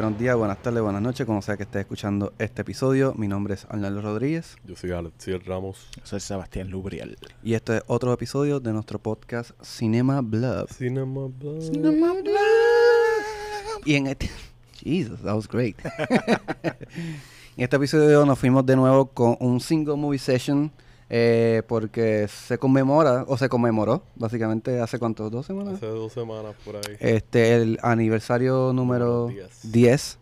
Buenos días, buenas tardes, buenas noches, como sea que estés escuchando este episodio. Mi nombre es Arnaldo Rodríguez Yo soy Alexiel Ramos. Soy Sebastián Lubriel. y este es otro episodio de nuestro podcast Cinema Blog. Cinema Blog. Y en este... Jesus, that was great. en este episodio nos fuimos de nuevo con un single movie session eh, porque se conmemora, o se conmemoró, básicamente hace cuánto, dos semanas. Hace dos semanas por ahí. Este, el aniversario número Número 10. 10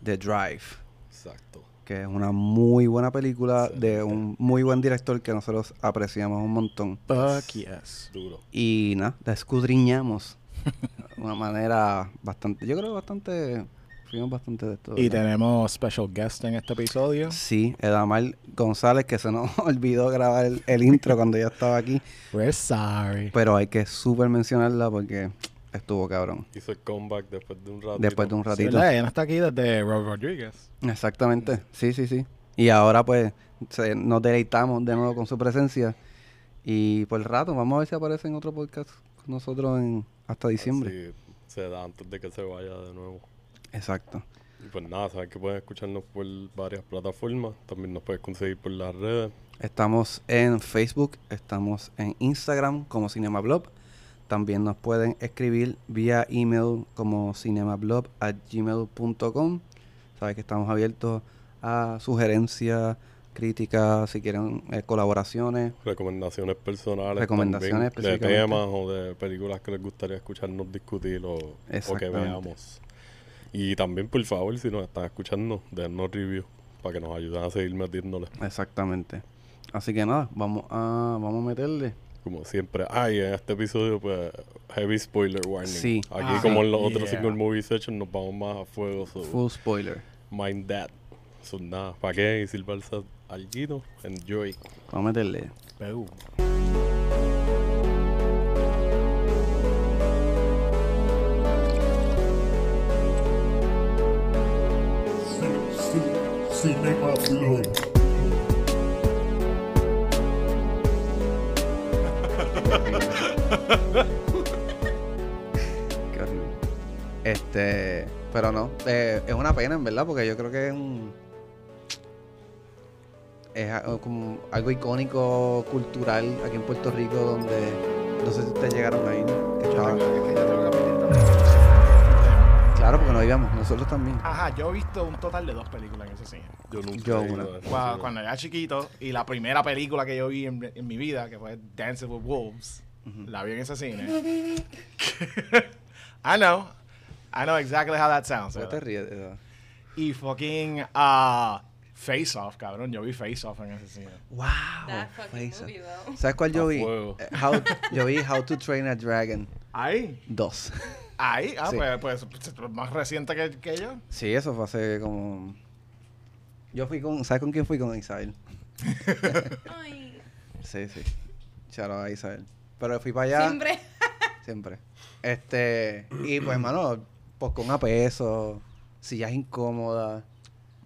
de Drive. Exacto. que es una muy buena película de un muy buen director que nosotros apreciamos un montón. Fuck yes. Duro. Y nada, la escudriñamos de una manera bastante, yo creo bastante, fuimos bastante de todo. Y ¿verdad? tenemos special guest en este episodio. Sí, Edamar González, que se nos olvidó grabar el, el intro cuando ya estaba aquí, We're sorry. pero hay que súper mencionarla porque estuvo cabrón. Hizo el comeback después de un rato. Después de un Sí, ratito. ¿verdad? Ella no está aquí desde Rob Rodriguez. Exactamente, sí, sí, sí. Y ahora pues se- nos deleitamos de nuevo con su presencia. Y por el rato, vamos a ver si aparece en otro podcast con nosotros en, hasta diciembre. Sí, se da antes de que se vaya de nuevo. Exacto. Y pues nada, saben que pueden escucharnos por varias plataformas. También nos puedes conseguir por las redes. Estamos en Facebook, estamos en Instagram como CinemaBlob. También nos pueden escribir vía email como cinemablob@gmail.com. Sabes que estamos abiertos a sugerencias, críticas, si quieren eh, colaboraciones. Recomendaciones personales. Recomendaciones también, de temas o de películas que les gustaría escucharnos discutir o, o que veamos. Y también, por favor, si nos están escuchando, dennos review para que nos ayuden a seguir metiéndole. Exactamente. Así que nada, vamos a, vamos a meterle. Como siempre. Ah, y en este episodio, pues, heavy spoiler warning. Sí. Aquí, Ah, como en los otros single movie sessions, nos vamos más a fuego. So, Full spoiler. mind that. So, nada, ¿para qué? Y silbarse alguito. Enjoy. Vamos a meterle. Peú. Este, pero no, eh, es una pena en verdad, porque yo creo que es un. Es como algo icónico, cultural aquí en Puerto Rico, donde. No sé si ustedes llegaron ahí, ¿no? Claro, porque no vivíamos, nosotros también. Ajá, yo he visto un total de dos películas en ese cine. Yo nunca Yo he ido una. a ese Cua- cine. Cuando era chiquito y la primera película que yo vi en, en mi vida, que fue Dancing with Wolves, la vi en ese cine. I know. I know exactly how that sounds. ¿Por qué te ríes? de eso? Y fucking uh, Face Off, cabrón. Yo vi Face Off en ese cine. ¡Wow! That fucking Face movie, though. ¿Sabes cuál yo vi? fuego. Eh, How- yo vi How to Train a Dragon Ahí. 2. Ahí. Ah, Sí. pues, pues, pues, más reciente que, que yo. Sí, eso fue hace como. Yo fui con. ¿Sabes con quién fui? Con Isabel. Ay, Sí, sí. Out a Isabel. Pero fui para allá. siempre. Siempre. Este. Y pues, hermano, con a peso, sillas incómodas.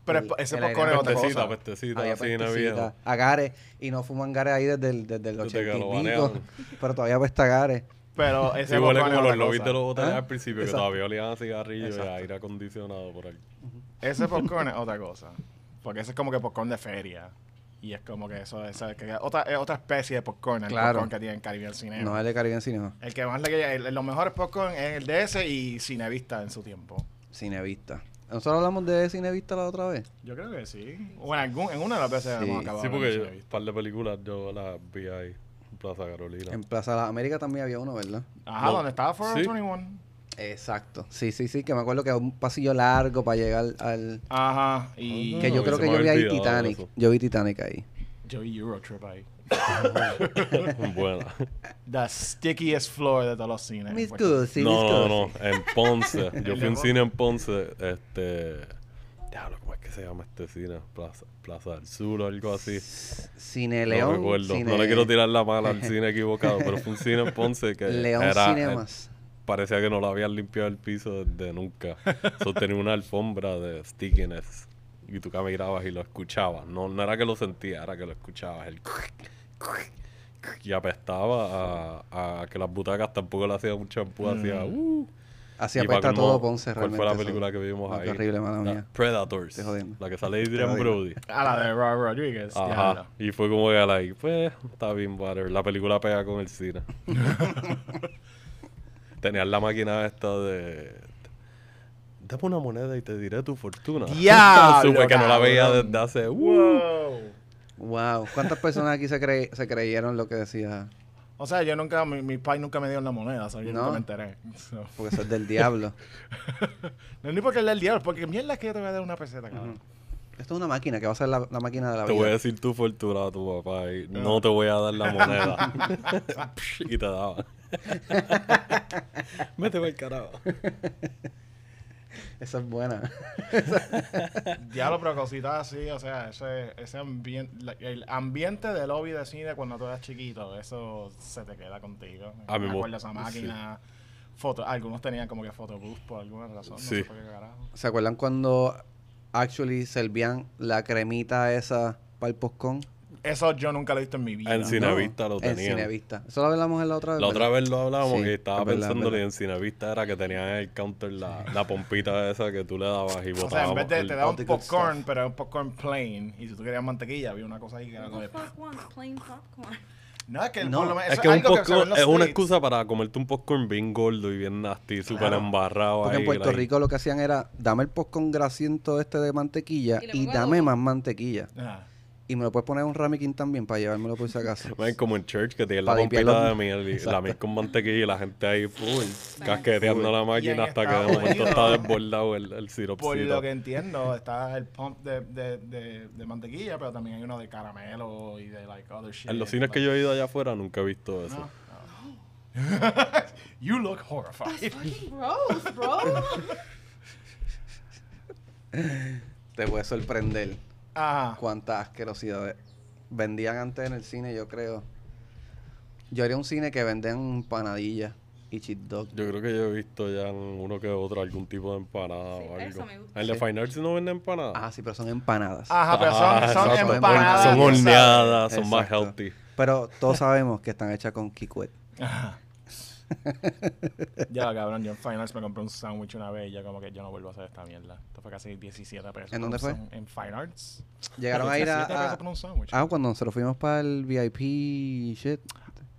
Pero El- ese popcorn es otra Pestecita, cosa. pestecita, Había pestecita, agares. Y no fuman gares ahí desde el, desde el Desde 80 que y lo pico. banearon. Pero todavía apesta agares. Pero ese Sí, huele es como los lobbies de los hoteles al principio, que todavía olían a cigarrillo Exacto. y a aire acondicionado por ahí. Ese popcorn es otra cosa. Porque ese es como que popcorn de feria. Y es como que eso, esa- que otra, es otra especie de popcorn, el Claro. popcorn que tiene en Caribbean Cinema. No es de Caribbean Cinema. El que más le queda- el- los mejores popcorn es el de ese y Cinevista en su tiempo. Cinevista. Nosotros hablamos de Cinevista la otra vez. Yo creo que sí. O en, algún, en una de las veces Sí. hemos acabado Sí, porque un par de películas yo las vi ahí Plaza Carolina. En Plaza de las Américas también había uno, ¿verdad? Ajá, No. donde estaba Forever Sí. 21. Exacto. Sí, sí, sí. Que me acuerdo que era un pasillo largo para llegar al. Ajá. Y Que yo No, creo que yo vi ahí Titanic. Yo vi Titanic ahí. yo vi Eurotrip ahí. Buena. The stickiest floor de todos los cines. Gussie, no, no, no, en Ponce. Yo fui a un cine en Ponce, este... Diablo, ¿cómo es que se llama este cine? Plaza, Plaza del Sur o algo así. Cine León. no recuerdo. Cine- No le quiero tirar la mala al cine equivocado, pero fue un cine en Ponce que León era... eh, Cinemas. parecía que no lo habían limpiado el piso desde nunca. Eso tenía una alfombra de stickiness. Y tú caminabas y lo escuchabas. No, no era que lo sentía, era que lo escuchabas. El y apestaba a, a que las butacas tampoco le hacían un champú, hacía... Uh, Así apesta todo Ponce ¿Cuál realmente. fue la eso. película que vimos No, ahí? qué horrible, mala La mía. Predators. Estoy jodiendo. La que sale Adrian. Brody. A la de Rob Rodriguez. Ajá. diablo. Y fue como que, like, pues, está bien, whatever. La película pega con el cine. Tenías la máquina esta de... Dame una moneda y te diré tu fortuna. Diablo, Supe que no la veía desde hace... Wow. Wow. ¿Cuántas personas aquí se, cre- se creyeron lo que decía? O sea, yo nunca, mi, mi pai nunca me dio la moneda, o sea, yo No. nunca me enteré. So, Porque eso es del diablo. No es ni porque es del diablo, porque mierda es que yo te voy a dar una peseta, cabrón. Esto es una máquina que va a ser la, la máquina de la Te vida. voy a decir tu fortuna a tu papá y no te voy a dar la moneda. y te daba. Para el carajo. Esa es buena. Diablo, pero cositas así, o sea, ese, ese ambiente, el ambiente de lobby de cine cuando tú eras chiquito, eso se te queda contigo. A mí me acuerdo esa máquina, foto, algunos tenían como que photobooth por alguna razón, no Sí. sé por qué carajo. ¿Se acuerdan cuando actually servían la cremita esa para el postcón? Eso yo nunca lo he visto en mi vida. En Cinevista lo En tenían. Cinevista. Eso lo hablamos en la otra vez. La otra vez lo hablábamos Sí, y estaba es pensando verdad. en Cinevista era que tenían en el counter la, la pompita esa que tú le dabas y O sea, botabas. en vez de te daban popcorn, stuff. pero era un popcorn plain, y si tú querías mantequilla, había una cosa ahí que era como de... Plain popcorn. No, es que el No, por lo menos- Es que un en popcorn es una excusa para comerte un popcorn bien gordo y bien nasty, súper Claro. embarrado Porque ahí. en Puerto like- Rico lo que hacían era, dame el postcón grasiento este de mantequilla Y dame más mantequilla. Ajá. Y me lo puedes poner un ramekin también para llevármelo por si acaso. Como en church que tiene la pompita de miel y la miel con mantequilla y la gente ahí full, casqueteando la máquina hasta que de momento está desbordado el, el siropcito. Por lo que entiendo, está el pump de, de, de, de mantequilla, pero también hay uno de caramelo y de like other shit. En los cines que yo he ido allá afuera nunca he visto eso. No. you look horrified. Fucking gross, bro. Te puede sorprender Ajá. cuántas asquerosidades vendían antes en el cine, yo creo. Yo haría un cine que venden empanadillas y cheat dog. Yo creo que yo he visto ya en uno que otro algún tipo de empanada Sí, o algo. eso me gusta. En el de. Fine Arts no venden empanadas. Ah, sí, pero son empanadas. Ajá, pero son, Ah, son exacto. empanadas. Son horneadas, son más Exacto. healthy. Pero todos sabemos que están hechas con Kikwet. Ajá. ya, cabrón, yo en Fine Arts me compré un sándwich una vez y ya como que yo no vuelvo a hacer esta mierda. Esto fue casi 17 pesos. ¿En dónde fue? En Fine Arts. Llegaron a ir a... 17 pesos por un sándwich. ah, cuando nosotros fuimos para el VIP shit.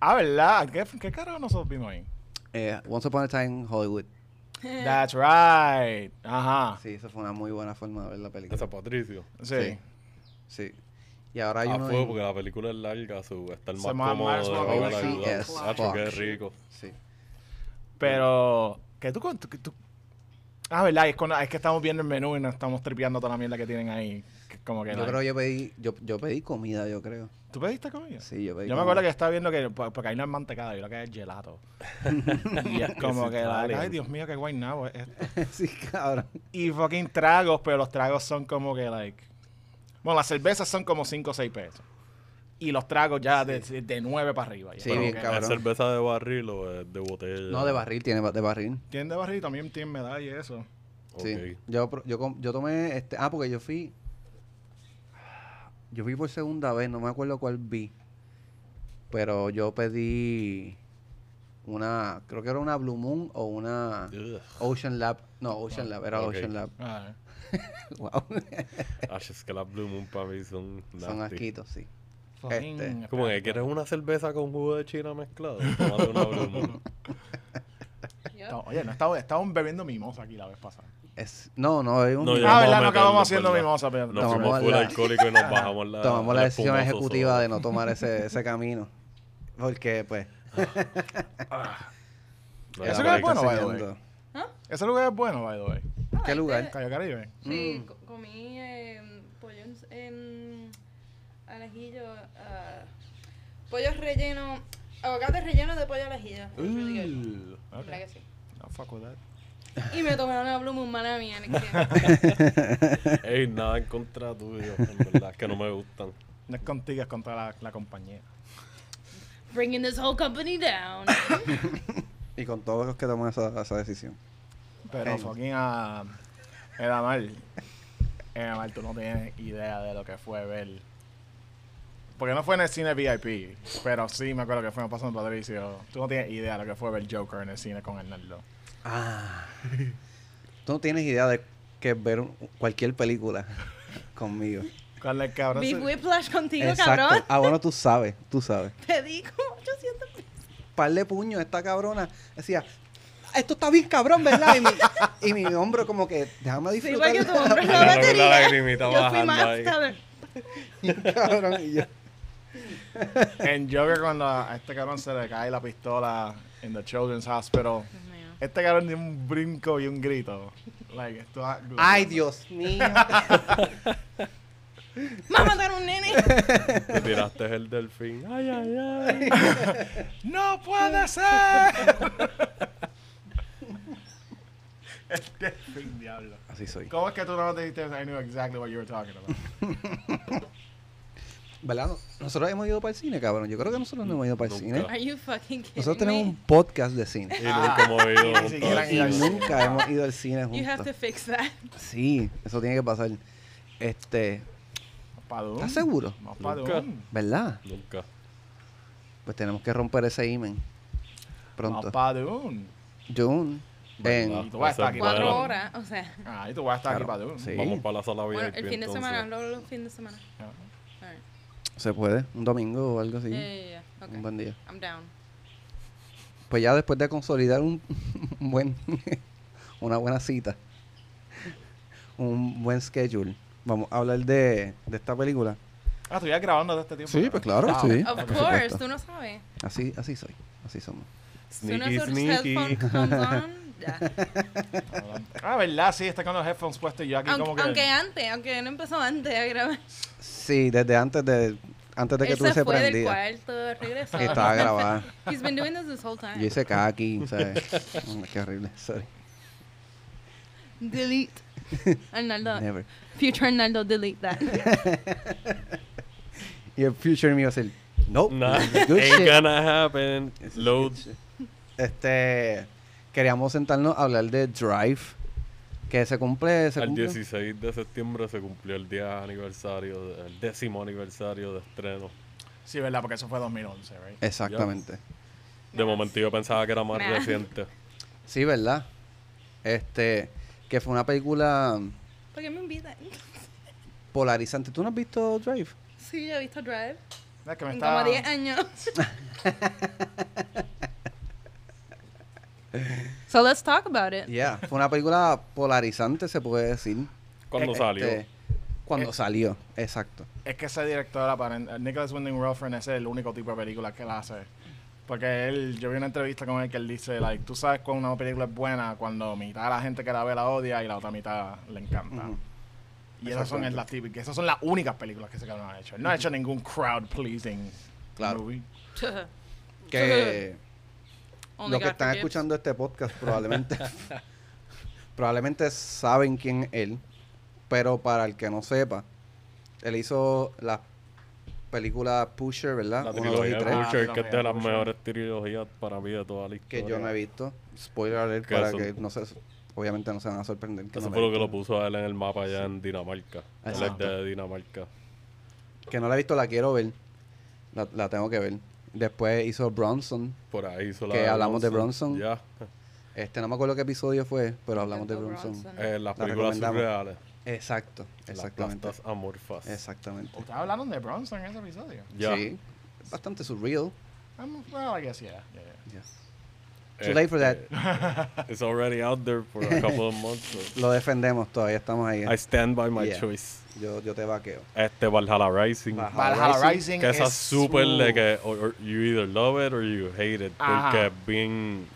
Ah, ¿verdad? ¿Qué, qué carajo nosotros vimos ahí? Eh, Once Upon a Time Hollywood. That's right. Ajá. Sí, esa fue una muy buena forma de ver la película. Esa Patricio. Sí. Sí. Sí. Y ahora hay Ah, uno fue en- porque la película es larga, su, está el Se más cómodo ayuda. as Hacho, qué fuck. rico. Sí. Pero, ¿qué tú, tú, tú- Ah, ¿verdad? Es, con- es que estamos viendo el menú y nos estamos tripeando toda la mierda que tienen ahí. Que como que Yo like- creo que yo pedí, yo, yo pedí comida, yo creo. ¿Tú pediste comida? Sí, yo pedí Yo me acuerdo que estaba viendo que, po- porque ahí no es mantecada, yo lo que es gelato. y es como que, like, ay, Dios mío, qué guaynabo es esto. sí, cabrón. Y fucking tragos, pero los tragos son como que, like... Bueno, las cervezas son como 5 o 6 pesos. Y los tragos ya de, de 9 para arriba. ya. Sí, bien cabrón. ¿Es cerveza de barril o de botella? No, de barril, tiene de barril. Tienen de barril y también tienen medalla y eso. Sí. Yo, yo, yo tomé este. Ah, porque yo fui. Yo fui por segunda vez, no me acuerdo cuál vi. Pero yo pedí una. Creo que era una Blue Moon o una Ugh. Ocean Lab. No, Ocean Lab, era. Ocean Lab. Ah, wow. Ah, es que las Blue Moon para mí son Son asquitos, sí. Fucking- Este. Como que quieres una cerveza con jugo de china mezclado. Tómate una Blue Moon. Oye, no estábamos, estábamos bebiendo mimosa aquí la vez pasada. Es, no, no, bebimos No, Ah, ¿verdad? No acabamos haciendo mimosa, pero... Nos Tomamos fuimos full alcohólico y nos bajamos la. tomamos la decisión ejecutiva de no tomar ese, ese camino. Porque, pues. No, Eso ya, que pero es bueno, by the way. ¿Ah? Ese lugar es bueno, by the way. ¿Qué Ah, lugar? este- Cayo Caribe. Sí, Mm. co- comí eh, pollo en, en al ajillo, ah, pollo relleno, aguacate relleno de pollo al ajillo. Really. Uh, ¿Verdad que sí? No, fuck with that. Y me tomé una Blue Moon, mala mía, Ey, nada en contra tuyo. En verdad, es que no me gustan. No es contigo, es contra la, la compañía. Bringing this whole company down. Y con todos los que toman esa, esa decisión. Pero fucking a... Edamar. Edamar, tú no tienes idea de lo que fue ver... Porque no fue en el cine VIP, pero sí me acuerdo que fuimos pasando Patricio. Tú no tienes idea de lo que fue ver Joker en el cine con Arnaldo. Ah. Tú no tienes idea de que ver cualquier película conmigo. Cuando el cabrón Big Whiplash contigo, Exacto. cabrón. Ah, bueno, tú sabes, tú sabes. Te di como 800 pesos. Par de puños, esta cabrona decía, esto está bien cabrón, ¿verdad? Y mi, y mi hombro como que, déjame Sí, disfrutar. porque tu hombre es La la lagrimita Yo fui bajando más ahí. cabrón, y yo, En Joker, cuando a este cabrón se le cae la pistola en the Children's Hospital, este cabrón tiene un brinco y un grito. Like, esto es. Ay, Dios mío. ¡Va a matar a un nene! Te tiraste el delfín. Ay, ay, ay. ¡No puede ser! este fin, diablo. Así soy. ¿Cómo es que tú no te dijiste? I knew exactly what you were talking about. ¿Verdad? No- Nosotros hemos ido para el cine, cabrón. Yo creo que nosotros no hemos ido para el Nunca. cine. Are you fucking kidding Nosotros tenemos me? un podcast de cine. Y nunca hemos ido juntos al Y nunca hemos ido al cine You have to juntos. fix that. Sí, eso tiene que pasar. Este, Padum. ¿estás seguro? No, Nunca. Padum. ¿Verdad? Nunca. Pues tenemos que romper ese imen. Pronto. Padum. June. En, ¿Verdad? Y tú vas a estar aquí Cuatro bueno. horas, o sea. Ah, y tú vas a estar aquí Claro, Padum. sí. Vamos para la sala Bueno, VIP el fin de entonces. semana, luego el fin de semana. Ah. Alright. Se puede, un domingo o algo así. Yeah, yeah, yeah. Okay. Un buen día. I'm down. Pues ya después de consolidar un, un buen una buena cita, un buen schedule, vamos a hablar de, de esta película. Ah, estuvieras grabando de este tiempo. Sí, pues claro, Wow. sí. Of course, supuesto. tú no sabes. Así, así soy, así somos. Sneaky, sneaky. ya. Ah, ¿verdad? Sí, está con los headphones puestos y yo aquí Aunque, como que... aunque antes, aunque no empezó antes a grabar. Sí, desde antes de antes de que Él tú se se fue del cuarto, regresó. Que estaba grabada. He's been doing this this whole time. Yo hice kaki, ¿sabes? Mm, Qué horrible, sorry. Delete. Arnaldo. Never. Future Arnaldo, delete that. Y el future mío es el nope. Nah, good ain't shit. gonna happen. Load. Este, queríamos sentarnos a hablar de Drive, que se cumple, se El cumple. 16 de septiembre se cumplió el día aniversario, de- el décimo aniversario de estreno. Sí, ¿verdad? Porque eso fue 2011, right? Exactamente. De momento yo pensaba que era más reciente. Sí, ¿verdad? Este, que fue una película ¿Por qué me invitan? polarizante. ¿Tú no has visto Drive? Sí, yo he visto Drive. Es que me estaba... como 10 años. so let's talk about it. Yeah, fue una película polarizante, se puede decir. Cuando Este, salió. Cuando Eh. salió, exacto. Es que ese director, Nicholas Winding Refn, ese es el único tipo de película que él hace. Porque él, yo vi una entrevista con él que él dice, like, tú sabes cuando una película es buena cuando mitad de la gente que la ve la odia y la otra mitad le encanta. Y esas son las típicas, esas son las únicas películas que ese cabrón ha hecho. Él no ha hecho ningún crowd pleasing Claro. movie. Que Only los que God están forgives. escuchando este podcast probablemente probablemente saben quién es él, pero para el que no sepa, él hizo la película Pusher, ¿verdad? La trilogía de tres, Ah, que es de las mejores trilogías para mí de toda la que historia. yo no he visto. Spoiler alert Que para eso- que no se obviamente no se van a sorprender que Eso no, fue lo que lo puso a él en el mapa allá en Dinamarca. Él es Exacto. de Dinamarca. que no la he visto, la quiero ver. La, la tengo que ver. Después hizo Bronson. Por ahí hizo la Que hablamos de Bronson. Ya. Este no me acuerdo qué episodio fue, pero hablamos de Bronson. Bronson. Eh, las La películas surreales. Exacto, Las exactamente. plastas amorfas. Exactamente. ¿Ustedes hablaron de Bronson en ese episodio? Ya. Sí. Bastante surreal. Um, well, I guess, yeah. yeah, yeah. Too late for that. Este, It's already out there for a couple of months. so Lo defendemos todavía, estamos ahí. I stand by my Yeah. choice. Yo, yo te vaqueo. Este Valhalla Rising. Valhalla Valhalla Rising, Que esa es es súper de que or- or you either love it or you hate it. Ajá. Porque es bien.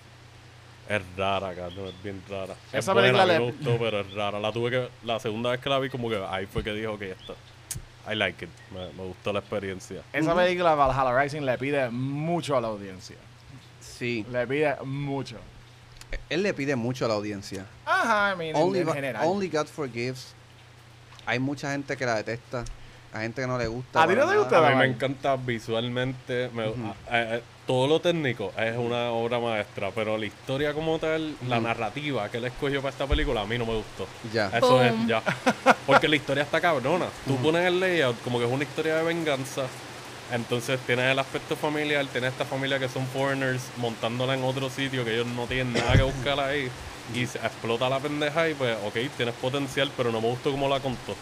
Es rara, cabrón. Es bien rara. es Esa buena, película a mí le- me gustó, pero es rara. La tuve que. La segunda vez que la vi, como que ahí fue que dijo que esto. I like it. Me, me gustó la experiencia. Esa película, Valhalla Rising, le pide mucho a la audiencia. Sí. Le pide mucho. Él le pide mucho a la audiencia. Ajá, I mean, en- Only, en, Go- general. only God Forgives. Hay mucha gente que la detesta. Hay gente que no le gusta. ¿A ti no te nada. gusta? A mí me encanta visualmente. me- a- a- todo lo técnico es una obra maestra, pero la historia como tal, la narrativa que él escogió para esta película, a mí no me gustó. Ya. Eso Boom. es ya. Porque la historia está cabrona. Tú pones el layout como que es una historia de venganza Entonces tienes el aspecto familiar, tienes esta familia que son foreigners montándola en otro sitio que ellos no tienen nada que buscar ahí y se explota la pendeja y pues, ok, tienes potencial, pero no me gustó cómo la contó.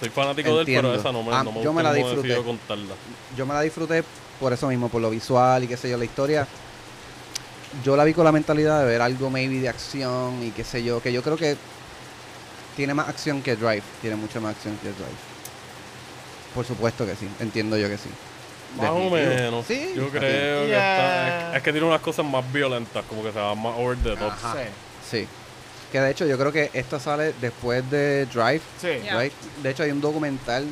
Soy fanático de él, pero esa no me, Ah, no me yo gustó me la disfruté. contarla. Yo me la disfruté por eso mismo, por lo visual y qué sé yo, la historia. Yo la vi con la mentalidad de ver algo maybe de acción y qué sé yo, que yo creo que tiene más acción que Drive, tiene mucha más acción que Drive. Por supuesto que sí, entiendo yo que sí. Más o menos. Sí, Yo creo que Yeah. está. Es, es que tiene unas cosas más violentas, como que se va más over the top. Ajá. Sí. Sí. Que de hecho yo creo que esta sale después de Drive, Sí. Right? De hecho hay un documental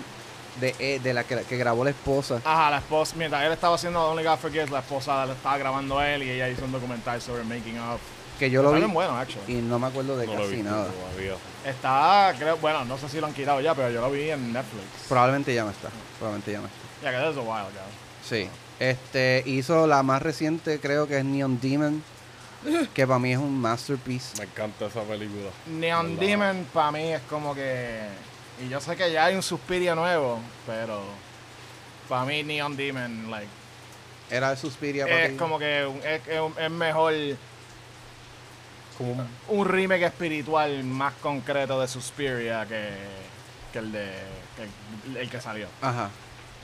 de, eh, de la que, que grabó la esposa. Ajá, la esposa, mientras él estaba haciendo Only God Forgives, la esposa le estaba grabando a él y ella hizo un documental sobre making of. Que yo lo vi bueno, y no me acuerdo de No casi nada. todavía. Está, creo, bueno, no sé si lo han quitado ya, pero yo lo vi en Netflix. Probablemente ya no está. Probablemente ya no está. Ya que that's a while ago. Sí. Este hizo la más reciente, creo que es Neon Demon, que para mí es un masterpiece. Me encanta esa película. Neon ¿Verdad? Demon para mí es como que. Y yo sé que ya hay un Suspiria nuevo, pero. Para mí, Neon Demon, like. Era el Suspiria para Es ti. como que es, es es mejor Como un- un remake espiritual más concreto de Suspiria que, que el de. que el, el que salió. Ajá.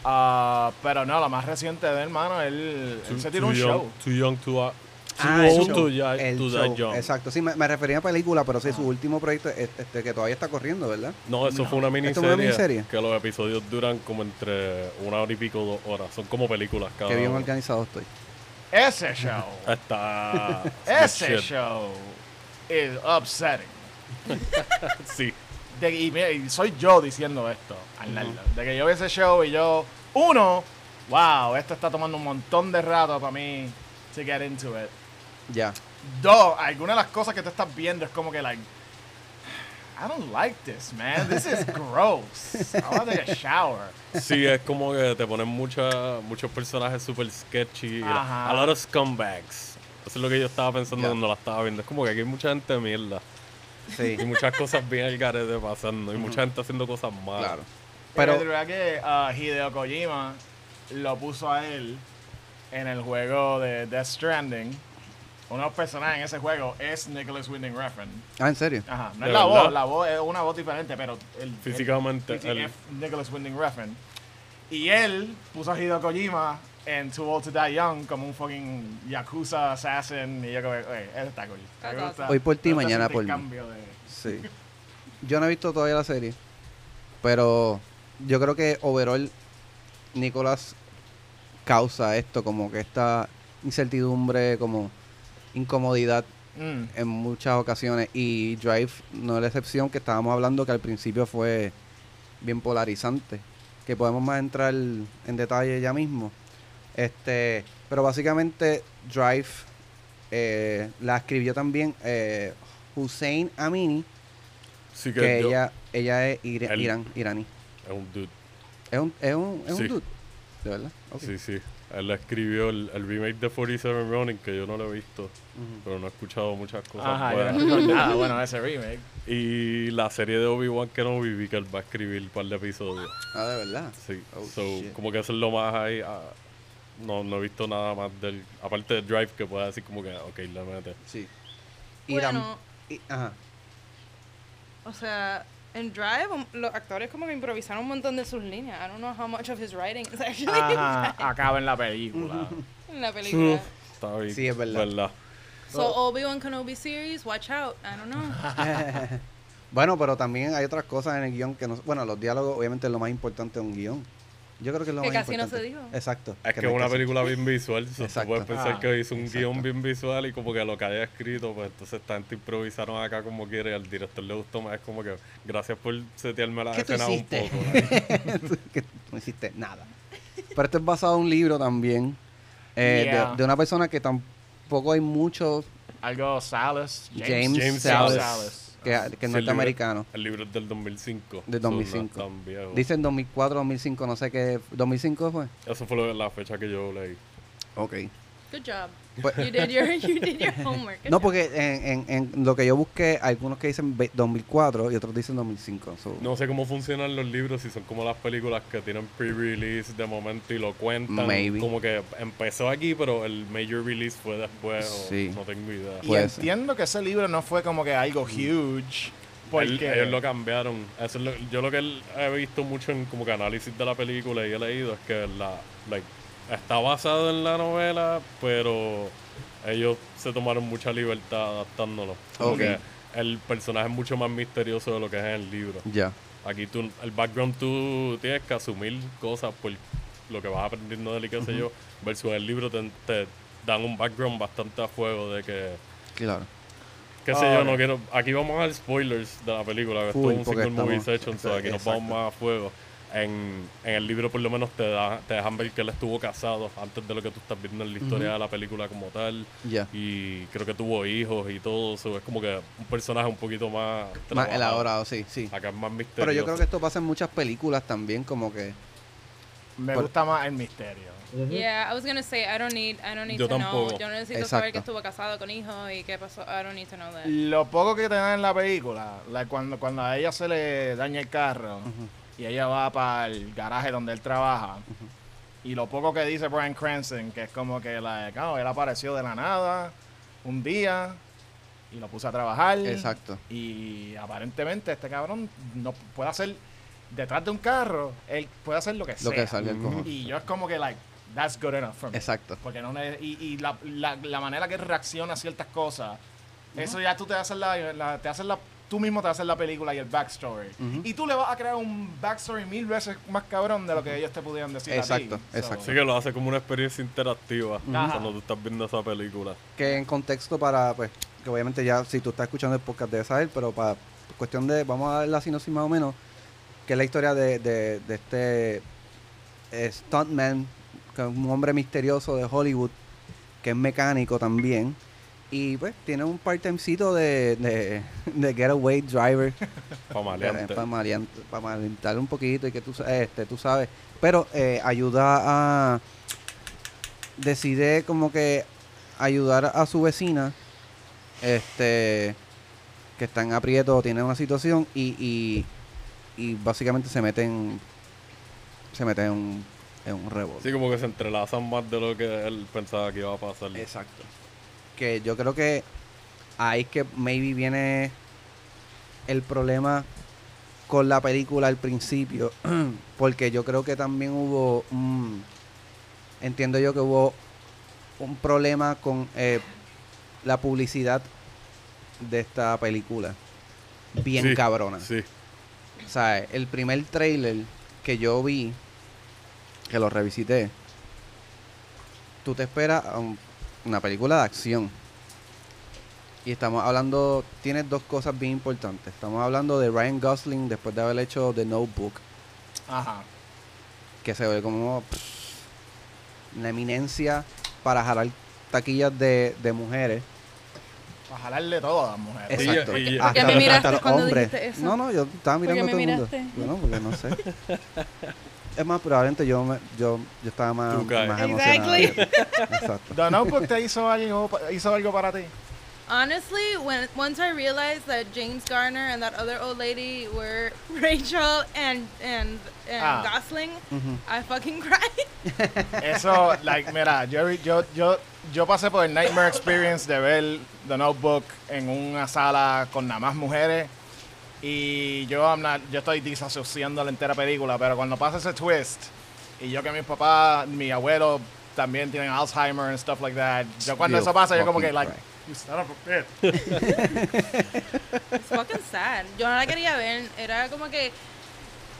Ah, pero no, lo más reciente de él, hermano, él, él too, se tiró un young, show. Too young to, uh, too Ah, el old show. to, ya- El to show, die young. Exacto, sí, me, me refería a película, pero sí, Ah. su último proyecto, es- este, que todavía está corriendo, ¿verdad? No, eso fue una ¿Esto miniserie, fue una miniserie? que los episodios duran como entre una hora y pico, dos horas. Son como películas cada Qué bien organizado estoy. Ese show, Está... ese shit. show is upsetting. Sí. De- y, mira, y soy yo diciendo esto, Arnaldo, de que yo vi ese show y yo, uno, wow, esto está tomando un montón de rato para mí to get into it. Ya. Dos, algunas de las cosas que tú estás viendo es como que, like, I don't like this, man. This is gross. I want to take a shower. Sí, es como que te ponen mucha, muchos personajes super sketchy. Ajá. A lot of scumbags. Eso es lo que yo estaba pensando Ya. cuando la estaba viendo. Es como que aquí hay mucha gente de mierda. Sí, Y muchas cosas bien al garete pasando. Y mucha gente haciendo cosas malas. claro. Pero Pero, verdad que ah, Hideo Kojima lo puso a él en el juego de Death Stranding. Uno de los personajes en ese juego es Nicholas Winding Refn. ah, ¿en serio? Ajá, no ¿De es la verdad? voz, la voz es una voz diferente, pero el, Físicamente, el- Nicholas Winding Refn. Y él puso a Hideo Kojima en Too Old to Die Young como un fucking Yakuza assassin. Y yo como, oye, ese está cool. Me That's gusta- Hoy por ti, me gusta mañana por mí. de- Sí. Yo no he visto todavía la serie. Pero yo creo que overall Nicolás causa esto, como que esta incertidumbre, como incomodidad Mm. en muchas ocasiones. Y Drive no es la excepción, que estábamos hablando que al principio fue bien polarizante. Que podemos más entrar en detalle ya mismo. Este, pero básicamente Drive eh, la escribió también eh, Hussein Amini, Sí que, que yo- ella, ella es Irán, iraní. es un dude. Es un, es un, es Sí. un dude. ¿De verdad? Sí, sí. Él escribió el, el remake de 47 Running, que yo no lo he visto. Pero no he escuchado muchas cosas. Ajá, yo no buenas. escucho nada bueno ese remake. Y la serie de Obi-Wan que no viví, que él va a escribir un par de episodios. Ah, de verdad. Sí. Oh, so, shit. como que eso es lo más ahí. ah, no, no he visto nada más del. Aparte de Drive, que pueda decir como que, ok, le mete. Sí. Bueno, y- ajá. o sea, en Drive, um, los actores como que improvisaron un montón de sus líneas. I don't know how much of his writing is actually Ajá, acaba en la película. en la película. Está bien. Sí, es verdad. So, Obi-Wan Kenobi series, watch out. I don't know. Bueno, pero también hay otras cosas en el guion que no... Bueno, los diálogos obviamente es lo más importante de un guion. Yo creo que es lo Que más casi no se dijo. Exacto. Es que no es una película bien visual. Exacto. puedes pensar Ah, que hizo un exacto. guion bien visual y como que lo que haya escrito, pues entonces esta gente improvisaron acá como quiere y al director le gustó más. Es como que gracias por setearme la ¿Qué tú escena un poco. que no hiciste nada. Pero esto es basado en un libro también. eh, de- Yeah. de, una persona que tampoco hay mucho Algo Salas. James, James Salas, Salas. Que, que Sí, es el libro- norteamericano. El libro es del 2005. Del so no es 2005. tan viejo. Dicen 2004, 2005, no sé qué. ¿2005 fue? Eso fue la fecha que yo leí. Ok. Good job. Pues- You did your, you did your homework. No, porque en, en, en lo que yo busqué, algunos que dicen ve- 2004 y otros dicen 2005. so- No sé cómo funcionan los libros, si son como las películas que tienen pre-release de momento y lo cuentan. Maybe. Como que empezó aquí, pero el major release fue después. o Sí. no tengo idea. Y Puede ser. entiendo que ese libro no fue como que algo huge. Porque Él- ellos lo cambiaron. Eso es lo- yo lo que he visto mucho en como que análisis de la película y he leído es que la like, está basado en la novela, pero ellos se tomaron mucha libertad adaptándolo. Como Ok. que el personaje es mucho más misterioso de lo que es en el libro. Ya. Aquí tú, el background tú tienes que asumir cosas por lo que vas aprendiendo de él y qué sé yo, versus en el libro te, te dan un background bastante a fuego de que, Claro. qué sé Ah, yo, ok. no quiero, aquí vamos a dar spoilers de la película, que esto es un porque single movie session, so aquí nos vamos más a fuego. En, en el libro por lo menos te, da, te dejan ver que él estuvo casado antes de lo que tú estás viendo en la historia Ujú. de la película como tal. Ya. Y creo que tuvo hijos y todo, so es como que un personaje un poquito más... Más elaborado, sí, sí. Acá es más misterioso. Pero yo creo que esto pasa en muchas películas también, como que... me por- gusta más el misterio. Yeah, I was gonna say I don't need I don't need Yo to know. tampoco. Yo no necesito saber que Exacto. estuvo casado con hijos y qué pasó. I don't need to know that. Lo poco que te dan en la película, like, cuando, cuando a ella se le daña el carro y ella va para el garaje donde él trabaja, y lo poco que dice Brian Cranston, que es como que like, oh, él apareció de la nada un día y lo puse a trabajar. Exacto. Y aparentemente este cabrón no puede hacer detrás de un carro, él puede hacer lo que Lo sea. que salga el cojo. Y yo es como que like that's good enough for me. Exacto. Porque no y, y la, la, la manera que reacciona a ciertas cosas, eso ya tú te haces la, la- te haces la tú mismo te haces la película y el backstory. Y tú le vas a crear un backstory mil veces más cabrón de lo que ellos te pudieran decir Exacto, a ti. exacto. Sí que lo hace como una experiencia interactiva cuando tú estás viendo esa película. que en contexto para, pues, que obviamente ya si tú estás escuchando el podcast debes saber, pero para cuestión de, vamos a dar la sinopsis más o menos, que es la historia de, de, de este eh, stuntman, que es un hombre misterioso de Hollywood, que es mecánico también, y pues tiene un part-timecito de, de, de getaway driver, para maleantar un poquito y que tú, este, tú sabes, pero eh, ayuda a, decide como que ayudar a su vecina, este, que está en aprieto, tiene una situación y, y, y básicamente se mete en, se mete en un, en un rebote. Sí, como que se entrelazan más de lo que él pensaba que iba a pasar. Exacto. Que yo creo que ahí es que maybe viene el problema con la película al principio. porque yo creo que también hubo un- entiendo yo que hubo un problema con eh, la publicidad de esta película. Bien Sí, cabrona. Sí. O sea, el primer trailer que yo vi, que lo revisité, tú te esperas a un- una película de acción. Y estamos hablando, tiene dos cosas bien importantes. Estamos hablando de Ryan Gosling después de haber hecho The Notebook, Ajá. que se ve como pff, una eminencia para jalar taquillas de, de mujeres. Para jalarle todo a las mujeres. Sí, Exacto. y- y- hasta, ¿Por qué me miraste hasta los cuando hombres. dijiste eso? No, no, yo estaba ¿Por mirando a todo el mundo. porque no sé. es más, probablemente yo, me, yo, yo estaba más, Tú caes. más emocionado. Exactly. Exacto. The Notebook te hizo algo, hizo algo para ti. Honestly, when once I realized that James Garner and that other old lady were Rachel and and and Ah. Gosling, Ujú. I fucking cried. Eso, like, mira, yo, yo, yo, yo pasé por el Nightmare Experience de ver The Notebook en una sala con nada más mujeres. Y yo, I'm not- yo estoy disasociando la entera película, pero cuando pasa ese twist, y yo que mis papás, mi abuelo también tienen Alzheimer and stuff like that, yo cuando eso pasa, yo como que, like, you son of a bitch. It's fucking sad. Yo no la quería ver. Era como que.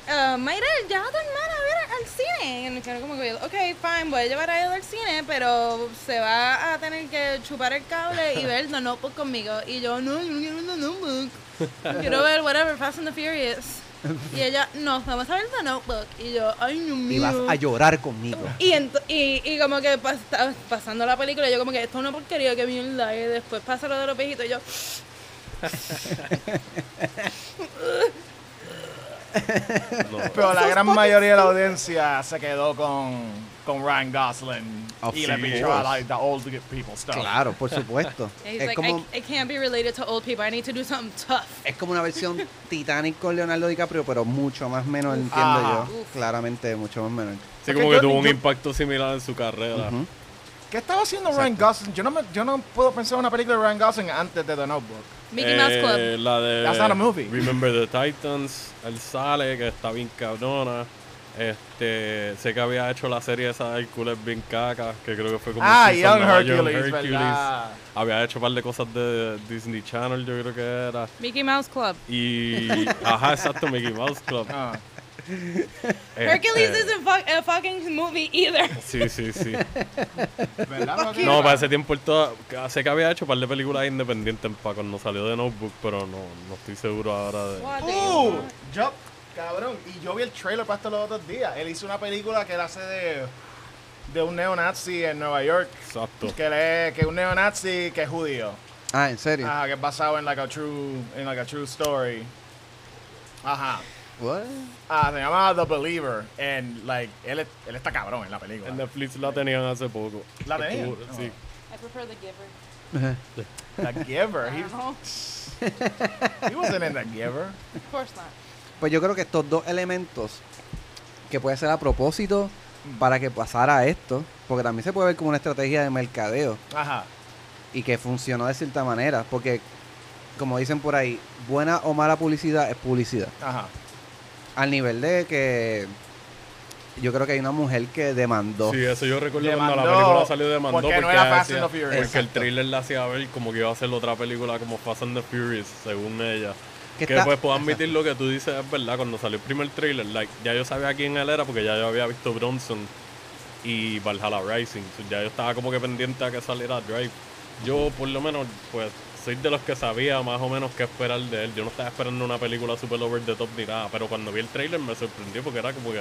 Uh, Mayra, lleva a tu hermana a ver al cine. Y era como que, ok, fine, voy a llevar a él al cine, pero se va a tener que chupar el cable y ver The Notebook conmigo. Y yo, no, yo no quiero ver The Notebook. Quiero ver whatever, Fast and the Furious. Y ella, no, vamos a ver The Notebook. Y yo, ay, Dios mío. Y vas a llorar conmigo. Y, ent- y, y como que pas- pasando la película, yo como que esto es una porquería, que mierda. Y después pasa lo de los viejitos y yo... No. Pero la gran mayoría de la audiencia se quedó con, con Ryan Gosling Of y le pichó a like, the old people stuff. Claro, por supuesto. And he's es, like, como, I, I can't be related to old people. I need to do something tough. es como una versión Titanic con Leonardo DiCaprio, pero mucho más menos, entiendo Ajá. yo. Uf. Claramente, mucho más menos. Sí, como que yo- tuvo un impacto similar en su carrera. Ujú. ¿Qué estaba haciendo Ryan Gosling? Yo no, me- yo no puedo pensar en una película de Ryan Gosling antes de The Notebook. Mickey Mouse Eh, Club. La de That's not a movie. Remember the Titans. Él sale, que está bien cabrona. Este, sé que había hecho la serie esa de Hércules bien caca, que creo que fue como Ah, Young Hercules, ¿verdad? Había hecho un par de cosas de Disney Channel, yo creo que era. Mickey Mouse Club. Y, ajá, exacto, Mickey Mouse Club. Ah. Hercules Este, isn't fu- a fucking movie either. Sí, sí, sí. ¿Verdad? No, para ese tiempo él toda, sé que había hecho un par de películas independientes para cuando salió de Notebook, pero no, no estoy seguro ahora de... Uh, yo, cabrón, y yo vi el trailer para esto los otros días. Él hizo una película que él hace de, de un neonazi en Nueva York. Exacto. Que, le, que es un neonazi que es judío. Ah, ¿en serio? Ajá, que es basado en like a true, en like a true story. Ajá. What? Ah, se llama The Believer. And like, él, es- él está cabrón en la película. En Netflix la tenían hace poco. ¿La tenían? Estuvo- Sí. I prefer The Giver. The Giver. He, No, he wasn't in The Giver. of course not. Pues yo creo que estos dos elementos, que puede ser a propósito para que pasara esto, porque también se puede ver como una estrategia de mercadeo Ajá. y que funcionó de cierta manera, porque como dicen por ahí, buena o mala publicidad es publicidad. Ajá. Al nivel de que yo creo que hay una mujer que demandó. Sí, eso yo recuerdo cuando la Demandó película salió demandó porque no era Fast decía- and the Furious. Porque el trailer la hacía ver como que iba a hacer otra película como Fast and the Furious, según ella. Que pues puedo admitir lo que tú dices es verdad. Cuando salió el primer trailer, like, ya yo sabía quién él era porque ya yo había visto Bronson y Valhalla Rising. So, ya yo estaba como que pendiente a que saliera Drive. Yo, por lo menos, pues soy de los que sabía más o menos qué esperar de él. Yo no estaba esperando una película super over the top ni nada. Pero cuando vi el trailer me sorprendió porque era como que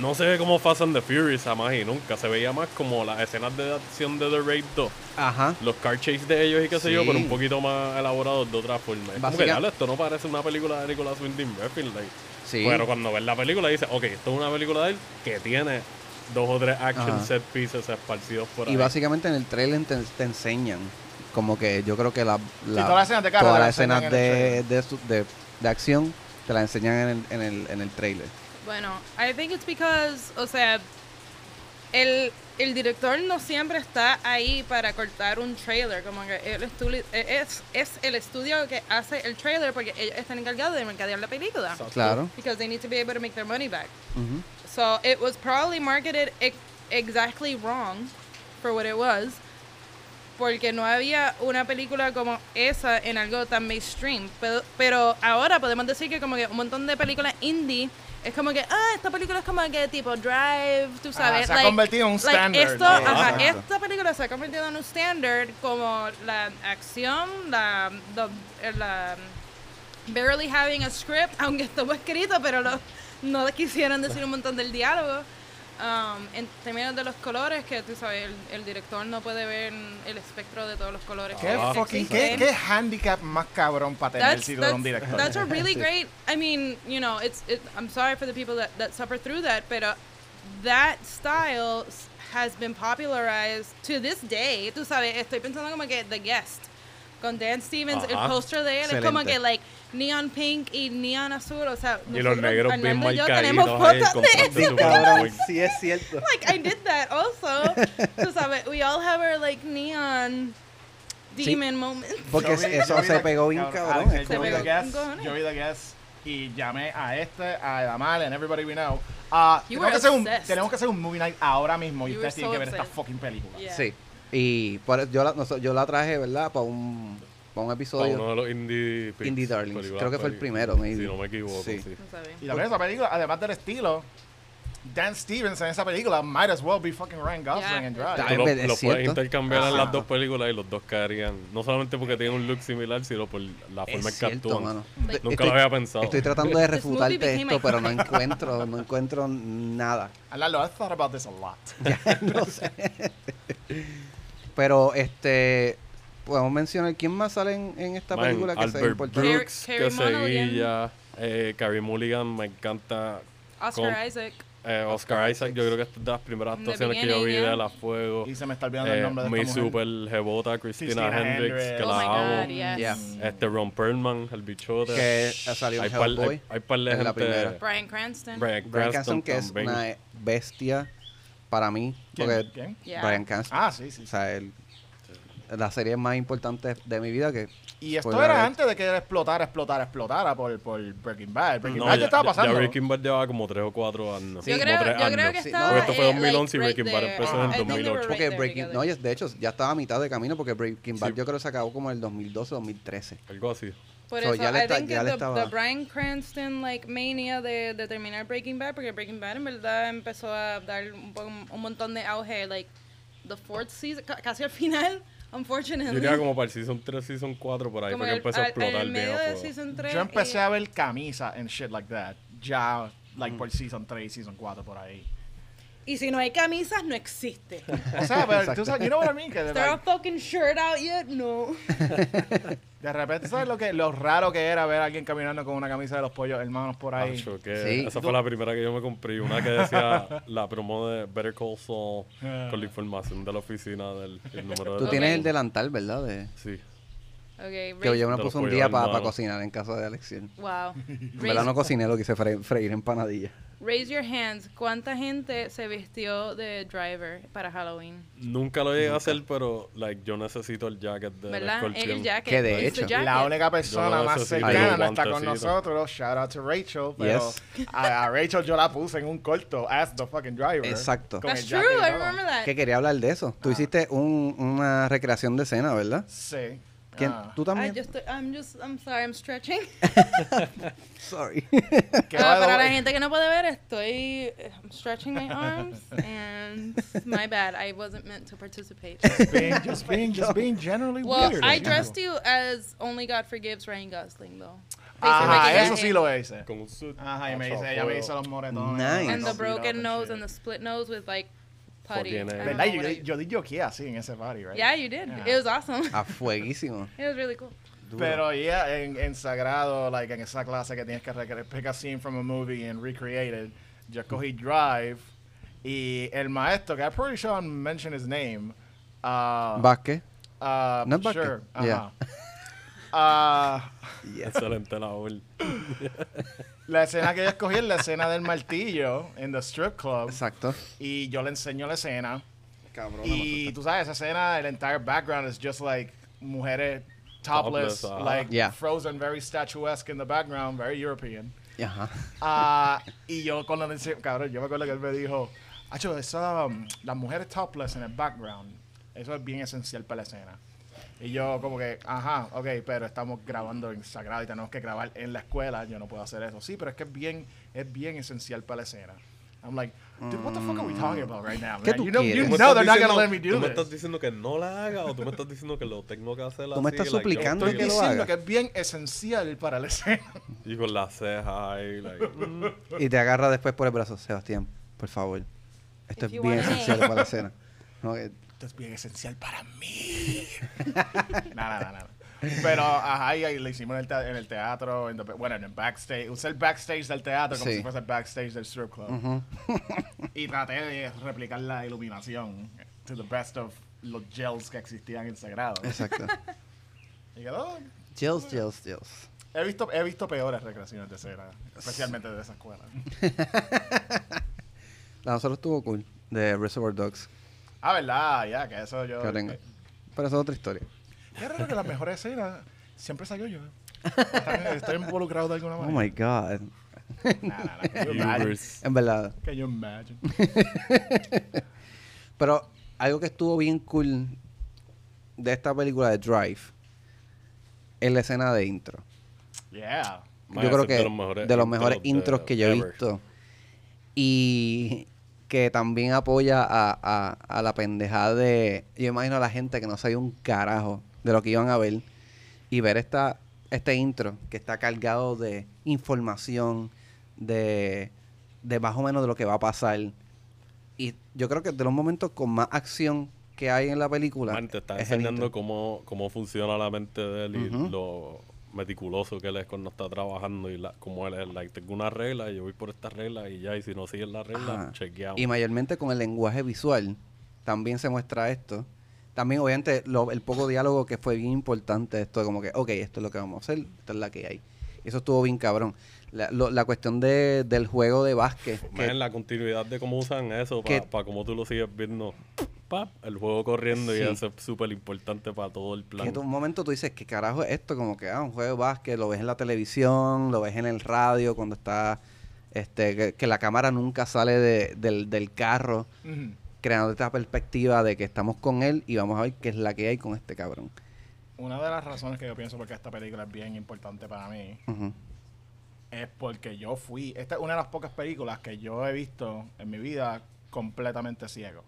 no se ve como Fast and the Furious jamás y nunca. Se veía más como las escenas de acción de The Raid 2 Ajá. los car chase de ellos y qué sé yo, pero un poquito más elaborados de otra forma. Es como que, Básica- "Diablo, esto no parece una película de Nicolas Winding Refn. Like. Sí. Pero cuando ves la película dices, ok, esto es una película de él que tiene dos o tres action Ajá. set pieces esparcidos por ahí. Y básicamente en el trailer te, te enseñan como que yo creo que la, la- todas las escenas de carro todas te las escenas de, de, de, de acción te las enseñan en el, en el, en el trailer. Bueno, I think it's because, o sea, el, el director no siempre está ahí para cortar un trailer, como que el estu- es, es el estudio que hace el trailer porque ellos están encargados de mercadear la película. Exacto. Claro. Because they need to be able to make their money back. Ujú. So it was probably marketed ex- exactly wrong for what it was. Porque no había una película como esa en algo tan mainstream. Pero, pero ahora podemos decir que como que un montón de películas indie es como que, ah, esta película es como que tipo Drive, tú sabes. se ha convertido en un like, standard, Esto, ¿no? ajá, Exacto. esta película se ha convertido en un standard como la acción, la, the- la barely having a script, aunque estuvo escrito, pero lo- no quisieron decir un montón del diálogo. Um, en términos de los colores, que tú sabes, el, el director no puede ver el espectro de todos los colores. ¿Qué, que fucking, qué, qué handicap más cabrón para tener That's, si tú eres un director? that's a really great. I mean, you know, it's. It, I'm sorry for the people that, that suffer through that, pero that style has been popularized to this day. Tú sabes, estoy pensando como que The Guest con Dan Stevens, el Ajá. poster de él es como Excelente. que like neon pink y neon azul, o sea, Y los negros bien tenemos el fotos de eso. Cabrón, sí es cierto. like I did that also. Tú sabes, we all have our like neon demon moments. Porque vi- eso se pegó bien cabrón. Se yo vi pegó The Guest, yo vi The Guest y llamé a este, a Damal and everybody we know. You tenemos, que hacer un, tenemos que hacer un movie night ahora mismo y You ustedes tienen so que ver esta fucking película. Yeah. Sí. Y por, yo, la, noso- yo la traje, ¿verdad? Para un, para un Para episodio. uno de los indie, picks, Indie Darlings. Creo que fue el primero, maybe. Si no me equivoco, Sí. sí. No. Y la esa película, además del estilo, Dan Stevens en esa película might as well be fucking Ryan Gosling Yeah. and Drive. Lo, lo es puedes intercambiar en las dos películas y los dos caerían. No solamente porque tienen un look similar, sino por la forma en Es que cierto, actúan. mano. Nunca Estoy- lo había pensado. Estoy tratando de refutarte esto, pero no encuentro, no encuentro nada. Lalo, I've thought about this a lot. no sé. Pero este podemos mencionar quién más sale en, en esta Man, película que sea Albert importante. Brooks, que seguía. Eh, Carrie Mulligan me encanta. Oscar Con- Isaac. Eh, Oscar Isaac, yo creo que esta es de las primeras actuaciones que yo vi de. La Fuego. Y se me está olvidando el Eh, nombre de mi esta mujer. super jebota Christina, Christina Hendricks, Hendricks. que Oh la amo. God, yes. Yeah. Este Ron Perlman, el bichote. Que salió hay en par, Hellboy. hay, hay par de gente. Brian Cranston. Brian Cranston Cranston, que es una bestia para mí. ¿Quién? Porque ¿Quién? Yeah. Brian Cranston. Ah, sí, sí. O sea, el- la serie más importante de mi vida que... Y esto era antes de que él explotara, explotara, explotara por, por Breaking Bad. Breaking No, Bad ya, ya, estaba pasando. ya Breaking Bad llevaba como 3 o 4 años. Sí, yo como creo, tres yo creo años. que estaba. esto fue eh, 2011 y like, Breaking right Bad there. empezó en they 2008. were Porque right there Breaking... together. No, ya- de hecho, ya estaba a mitad de camino porque Breaking Bad Sí. yo creo que se acabó como en el 2012 2013. Algo así. Por So, eso, ya le I está- think ya le the, estaba- the Brian Cranston like mania de, de terminar Breaking Bad, porque Breaking Bad en verdad empezó a dar un, poco- un montón de auge, like the fourth season, ca- casi al final, unfortunately. Yo diría como para el Season 3, Season 4, por ahí Como fue que el- empezó a explotar el medio de season 3. Yo empecé a ver camisa and shit like that. Ya, like por Season 3, Season 4, por ahí. Y si no hay camisas, no existe. O sea, pero tú sabes, you know what I mean? Que de, ¿Is there a like, fucking shirt out yet? No. de repente, ¿sabes lo, que, lo raro que era ver a alguien caminando con una camisa de los pollos hermanos por ahí? Acho, que Sí. Esa fue la primera que yo me compré. Una que decía la promo de Better Call Saul Ah. con la información de la oficina del el número de Tú tienes el delantal, ¿verdad? De, Sí. Okay, que yo me los un día para hermanos. cocinar en casa de Alexiel. Wow. En verdad no cociné, lo quise fre- freír empanadillas. Raise your hands. ¿Cuánta gente se vistió de driver para Halloween? Nunca lo llegué a hacer, pero like, yo necesito el jacket de ¿Verdad? El jacket. Que de hecho, jacket. La única persona más cercana no está con nosotros. Shout out to Rachel. Pero Yes. a, a Rachel yo la puse en un corto as the fucking driver. Exacto. That's true, I remember that. Que quería hablar de eso. Tú hiciste un- una recreación de escena, ¿verdad? Sí. ¿Quién- Ah. ¿Tú I también? just, I'm just, I'm sorry, I'm stretching. Sorry. Que Ah, by the para la way- gente que no puede ver, estoy I'm stretching my arms and my bad, I wasn't meant to participate. being, just being, just being generally Well, weird. I as dressed usual. you as Only God Forgives Ryan Gosling, though. Ajá, Basically, eso sí lo hice. Con un suit. Ajá, y me Acho, dice, ella me fuego. hizo los moretones. Nice. And the los broken beat up nose shit. and the split nose with like I don't ¿Verdad? Yo, yo di jockey así en ese party, right? Yeah, you did. Yeah. It was awesome. A fueguísimo. It was really cool. Pero ya en, en Sagrado, like en esa clase que tienes que pick a scene from a movie and recreate it, yo cogí Drive y el maestro, que I'm pretty sure I mentioned his name. Uh, Vázquez. uh, ¿No es Vázquez? Sure. Yeah. Ajá. Uh, Excelente labor. La escena que yo escogí es la escena del martillo en the strip club. Exacto. Y yo le enseño la escena. Cabrón. Y tú sabes, esa escena, el entire background is just like mujeres topless, Topless, ajá. like Yeah. frozen, very statuesque in the background, very European. Ajá. Ah, y yo cuando le enseñé, cabrón, yo me acuerdo que él me dijo, Acho, esa, um, las mujeres topless en el background, eso es bien esencial para la escena. Y yo como que, ajá, ok, pero estamos grabando en Sagrado y tenemos que grabar en la escuela, yo no puedo hacer eso. Sí, pero es que es bien, es bien esencial para la escena. I'm like, dude, what the fuck are we talking about right now, ¿Qué man? tú You know, you quieres? ¿Tú me know estás they're not gonna diciendo- let me do ¿Tú me estás diciendo que no la haga o tú me estás diciendo que lo tengo que hacer Tú me así, estás like, suplicando estoy- que lo diciendo haga. que es bien esencial para la escena. Y con las cejas ahí, like, mm. Y te agarra después por el brazo. Sebastián, por favor. Esto If es you bien esencial para la escena. No, que- Esto es bien esencial para mí. Nada, nada, nada. Pero, ajá, y ahí lo hicimos en el, te- en el teatro, en the- bueno, en el backstage. Usé el backstage del teatro como Sí. si fuese el backstage del strip club. Ujú. Y traté de replicar la iluminación to the best of los gels que existían en Sagrado. Exacto. Y quedó. Gels, gels, gels. He visto, he visto peores recreaciones de cera, especialmente de esa escuela. La nosotros estuvo cool. De Reservoir Dogs. Ah, verdad, ya, que eso yo. Que tengo. Pero eso es otra historia. Es raro que las mejores escenas siempre salgo yo. Estoy involucrado de alguna Oh manera. my god. Nah, nah, nah. Can you imagine? En verdad. Can you imagine? Pero algo que estuvo bien cool de esta película de Drive es la escena de intro. Yeah. Yo creo ese que es de los mejores de los mejores intros de intros que yo he ever. visto. Y que también apoya a, a- a la pendejada de... Yo imagino a la gente que no sabía un carajo de lo que iban a ver. Y ver esta, este intro que está cargado de información, de, de más o menos de lo que va a pasar. Y yo creo que de los momentos con más acción que hay en la película... Man, te está es enseñando cómo, cómo funciona la mente de él y lo meticuloso que él es cuando está trabajando y la, como él es, like, tengo una regla y yo voy por esta regla y ya, y si no sigues la regla, Ajá. chequeamos. Y mayormente con el lenguaje visual también se muestra esto. También, obviamente, lo- el poco diálogo que fue bien importante, esto como que, ok, esto es lo que vamos a hacer, esta es la que hay. Eso estuvo bien cabrón. La, lo- la cuestión de, del juego de básquet. que- Man, la continuidad de cómo usan eso que- para cómo tú lo sigues viendo. Pap, el juego corriendo y Sí. eso es súper importante para todo el plan. que tú- un momento tú dices, ¿qué carajo es esto? Como que, ah, un juego de básquet, lo ves en la televisión, lo ves en el radio, cuando está, este, que, que la cámara nunca sale de- del, del carro, creando esta perspectiva de que estamos con él y vamos a ver qué es la que hay con este cabrón. Una de las razones que yo pienso por qué esta película es bien importante para mí es porque yo fui. Esta es una de las pocas películas que yo he visto en mi vida completamente ciego.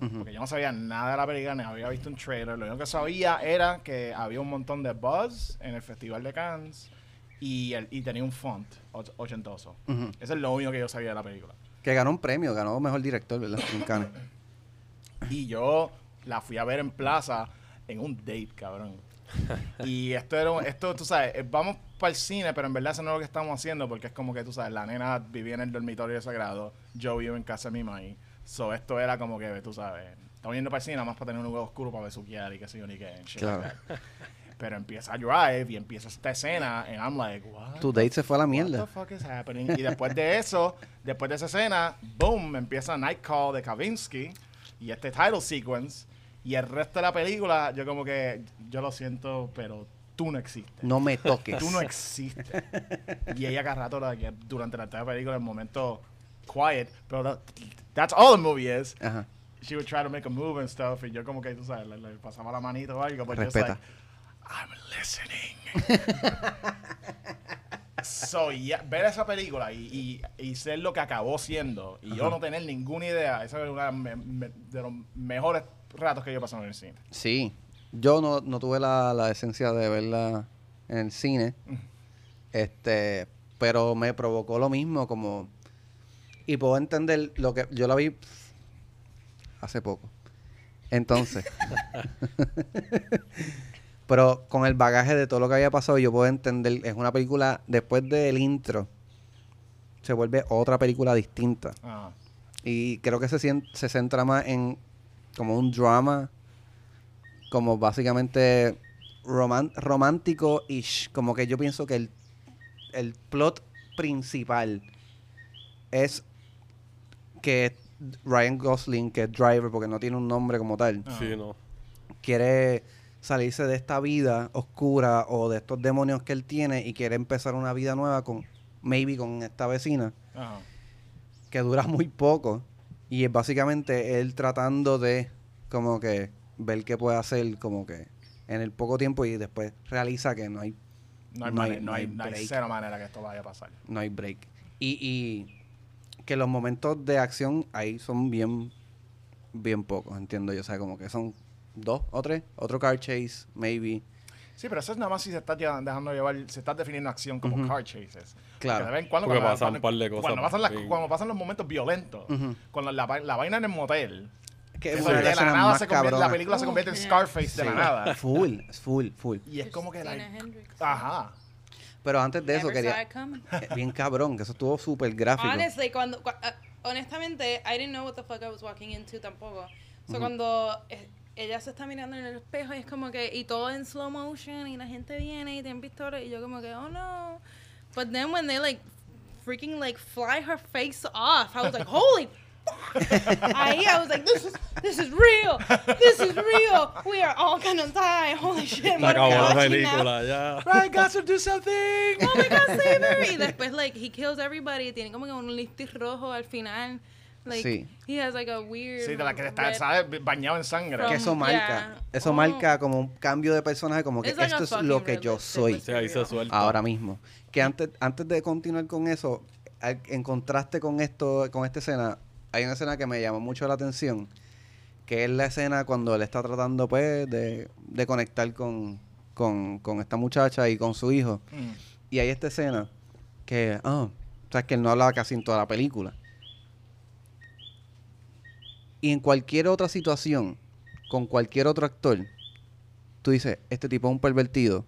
Ujú. Porque yo no sabía nada de la película, ni había visto un trailer. Lo único que sabía era que había un montón de buzz en el Festival de Cannes y, el, y tenía un font och- ochentoso. Ujú. Eso es lo único que yo sabía de la película. Que ganó un premio, ganó mejor director, ¿verdad? En Cannes. Y yo la fui a ver en plaza en un date, cabrón. y esto era, esto, tú sabes, eh, vamos para el cine, pero en verdad eso no es lo que estamos haciendo, porque es como que, tú sabes, la nena vivía en el dormitorio sagrado, yo vivo en casa de mi maíz. So, esto era como que, tú sabes, estamos yendo para el cine nada más para tener un lugar oscuro para besuquear y qué sé yo ni qué. Claro. like. Pero empieza a drive y empieza esta escena, and I'm like, what? Tu date se fue a la What mierda. the fuck is happening? Y después de eso, después de esa escena, boom, empieza Night Call de Kavinsky y este title sequence. Y el resto de la película, yo como que, yo lo siento, pero tú no existes. No me toques. Tú no existes. y ella cada rato, durante la película, en el momento quiet, pero that- that's all the movie is. Ajá. She would try to make a move and stuff. Y yo como que, tú sabes, le, le pasaba la manito o algo. But just Respeta. like, I'm listening. so, yeah, ver esa película y, y, y ser lo que acabó siendo y yo no tener ninguna idea, esa es una me- me- de los mejores ratos que yo pasado en el cine. Sí. Yo no, no tuve la, la esencia de verla en el cine. Este, pero me provocó lo mismo como y puedo entender lo que yo la vi hace poco. Entonces, pero con el bagaje de todo lo que había pasado, yo puedo entender, es una película después del intro se vuelve otra película distinta. Ah, Y creo que se, se centra más en como un drama, como básicamente romántico-ish. Como que yo pienso que el, el plot principal es que Ryan Gosling, que es Driver, porque no tiene un nombre como tal, Ah. Sí, no. quiere salirse de esta vida oscura o de estos demonios que él tiene y quiere empezar una vida nueva con, maybe con esta vecina ajá. que dura muy poco y es básicamente él tratando de como que ver qué puede hacer como que en el poco tiempo y después realiza que no hay No hay, No hay- no no hay, hay no hay break. cero manera que esto vaya a pasar. no hay break y, y que los momentos de acción ahí son bien bien pocos entiendo yo o sea como que son dos o tres otro car chase maybe Sí, pero eso es nada más si se está dejando llevar, se está definiendo acción como Ujú. car chases. Claro. Porque de vez en cuando, Porque cuando, pasan cuando- un par de cosas, Cuando pasan, las- sí. cuando pasan los momentos violentos, Ujú. cuando la, la vaina en el motel, que de la nada más se convierte, la película se Oh, convierte en yeah. Scarface de la Sí. nada. full full full Y es como que, like, ajá. Pero antes de eso quería bien cabrón que eso estuvo súper gráfico Honestly, cuando, cua- ah, honestamente, I didn't know what the fuck I was walking into tampoco. So cuando eh, ella se está mirando en el espejo y es como que, y todo en slow motion y la gente viene y tienen pistolas y yo como que, oh no. But then when they like freaking like fly her face off, I was like, holy Ahí I was like, this is, this is real. This is real. We are all gonna die. Holy shit. Se what am acabó I la watching now? película, ya. Right, got to do something. oh my god, save her. Y después, like, he kills everybody. Tiene como que un lipstick rojo al final. Like, Sí. he has like a weird. Sí, de la que está, ¿sabes? Bañado en sangre. From- que eso marca, yeah. eso Oh. marca como un cambio de personaje, como que It's like esto a es lo que yo soy ahora mismo. Que antes, antes de continuar con eso, en contraste con esto, con esta escena, hay una escena que me llamó mucho la atención, que es la escena cuando él está tratando pues de, de conectar con, con, con esta muchacha y con su hijo. Mm. Y hay esta escena que, ah, o sea, que él no hablaba casi en toda la película. Y en cualquier otra situación, con cualquier otro actor, tú dices, este tipo es un pervertido,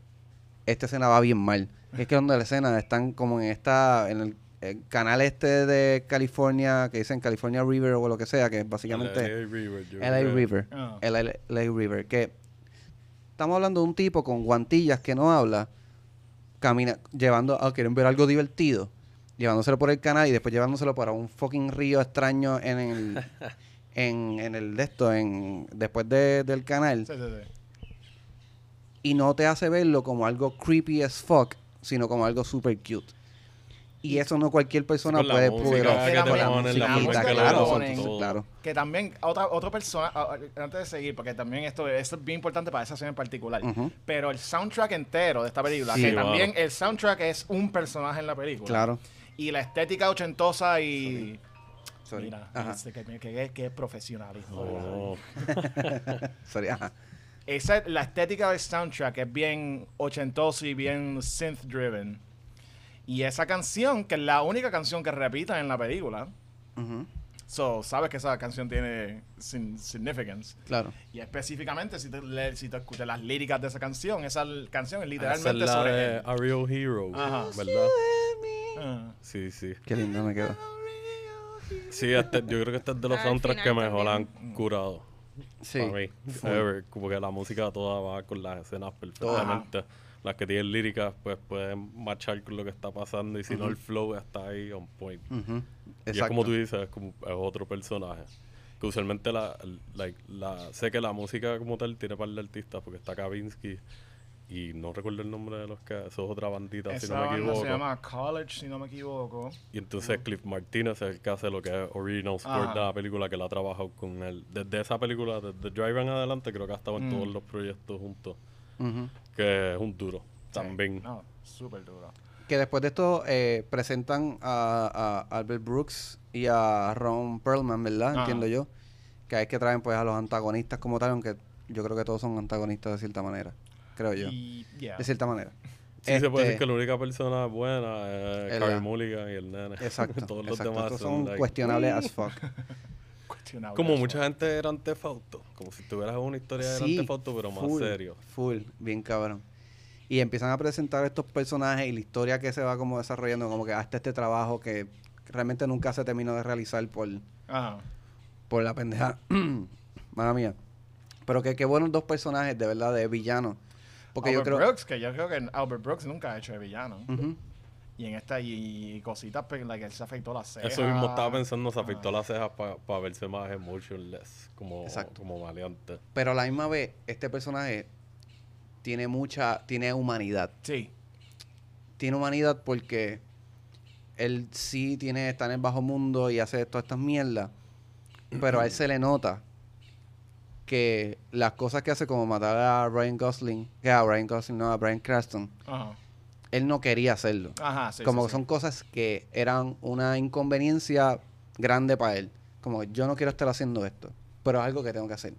esta escena va bien mal. Es que donde la escena están como en esta, en el, el canal este de California, que dicen California River o lo que sea, que es básicamente... LA River. LA. River. LA, River. Que estamos hablando de un tipo con guantillas que no habla, camina, llevando, ah, quieren ver algo divertido, llevándoselo por el canal y después llevándoselo para un fucking río extraño en el, en, en el de esto, en, después de- del canal. Sí, sí, sí. Y no te hace verlo como algo creepy as fuck, sino como algo super cute. Y eso no cualquier persona la puede poder que también, otra, otra persona, antes de seguir, porque también esto, esto es bien importante para esa escena en particular, Ujú. pero el soundtrack entero de esta película, Sí, que mano. también el soundtrack es un personaje en la película. Claro. Y la estética ochentosa y... Sorry. Mira, este, que, que, que- es profesional, hijo de la- No. Sorry, ajá. Esa, la estética del soundtrack es bien ochentoso y bien synth driven. Y esa canción, que es la única canción que repitan en la película, Ujú, so, sabes que esa canción tiene sin- significance. Claro. Y específicamente, si te, le- si te escuchas las líricas de esa canción, esa canción es Esa es literalmente la sobre de. A Real Hero, Ajá. ¿verdad? Ah. Sí, sí. Qué lindo me quedó. Sí, este, yo creo que este es de los soundtracks que mejor han curado. Sí. Para mí. Ever. Como que la música toda va con las escenas perfectamente. Las que tienen líricas, pues pueden marchar con lo que está pasando. Y si no, el flow está ahí on point. Ujú, Y es como tú dices, es, como, es otro personaje. Que usualmente la, sé que la música como tal tiene par de artistas, porque está Kavinsky y no recuerdo el nombre de los que, eso es otra bandita, si Esa no me banda equivoco. se llama College, si no me equivoco. Y entonces Cliff Martínez es el que hace lo que es original Ajá. de la película, que la ha trabajado con él. Desde esa película, desde Drive en adelante, creo que ha estado en Mm. todos los proyectos juntos. Que es un duro, también. No, súper duro. Que después de esto eh, presentan a, a Albert Brooks y a Ron Perlman, ¿verdad? Ajá. Entiendo yo. Que es que traen pues a los antagonistas como tal, aunque yo creo que todos son antagonistas de cierta manera. Creo yo. Y, yeah. De cierta manera. Sí, se puede decir Este, que la única persona buena es Carey Mulligan y el nene. Exacto. Todos los exacto. demás Estos son, son like, cuestionables as fuck. Cuestionable Como eso. mucha gente era antefauto. Como si tuvieras una historia de Sí, antefauto, pero más full, serio. Full, bien cabrón. Y empiezan a presentar estos personajes y la historia que se va como desarrollando, como que hasta este trabajo que realmente nunca se terminó de realizar por, Ajá. por la pendeja. Mala mía. Pero que qué buenos dos personajes, de verdad, de villanos. Porque yo Albert creo... Brooks, que yo creo que Albert Brooks nunca ha hecho de villano. Ujú. Y en esta, y, y cositas, pues, like, él se afeitó las cejas. Eso mismo estaba pensando, se afectó las cejas para verse más emotionless, como, Exacto. como maleante. Pero a la misma vez, este personaje tiene mucha... Tiene humanidad. Sí. tiene humanidad porque él sí tiene está en el bajo mundo y hace todas estas mierdas pero a él se le nota que las cosas que hace como matar a Ryan Gosling que a Ryan Gosling no a Brian Cranston Ajá. Él no quería hacerlo Ajá, sí. como sí, que sí. son cosas que eran una inconveniencia grande para él como que yo no quiero estar haciendo esto pero es algo que tengo que hacer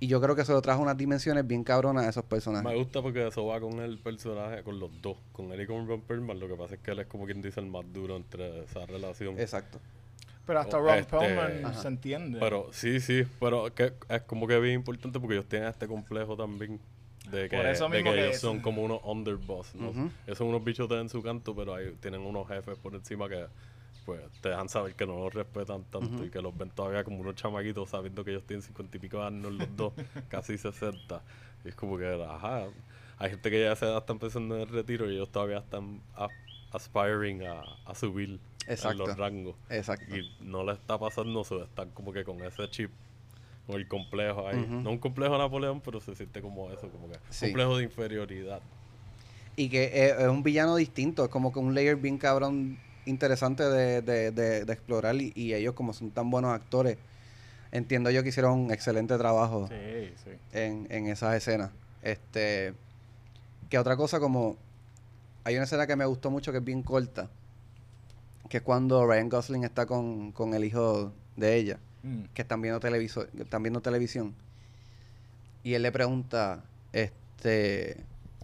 y yo creo que eso lo trajo unas dimensiones bien cabronas a esos personajes Me gusta porque eso va con el personaje, con los dos, con él y con Ron Perlman. Lo que pasa es que él es como quien dice el más duro entre esa relación. exacto Pero hasta Oh, Ron este- Perlman Ajá. se entiende. Pero sí, sí, pero que es como que bien importante porque ellos tienen este complejo también de que, Por eso de mismo que que ellos es- son como unos underboss, ¿no? Ujú. Ellos son unos bichos en su canto, pero ahí tienen unos jefes por encima que pues te dejan saber que no los respetan tanto y que los ven todavía como unos chamaquitos sabiendo que ellos tienen cincuenta y pico de años los dos, casi 60. Y es como que, ajá, hay gente que ya edad están pensando en el retiro y ellos todavía están a- aspiring a, a subir en Exacto. los rangos. exacto Y no le está pasando eso, están como que con ese chip, con el complejo ahí. No un complejo Napoleón, pero se siente como eso, como que Sí. complejo de inferioridad. Y que es, es un villano distinto, es como que un layer bien cabrón interesante de, de, de, de explorar y, y ellos como son tan buenos actores, entiendo yo que hicieron un excelente trabajo Sí, sí. en, en esas escenas. Este, que otra cosa como, hay una escena que me gustó mucho que es bien corta, que es cuando Ryan Gosling está con, con el hijo de ella Mm. que están viendo televisor, que están viendo televisión. Y él le pregunta, este,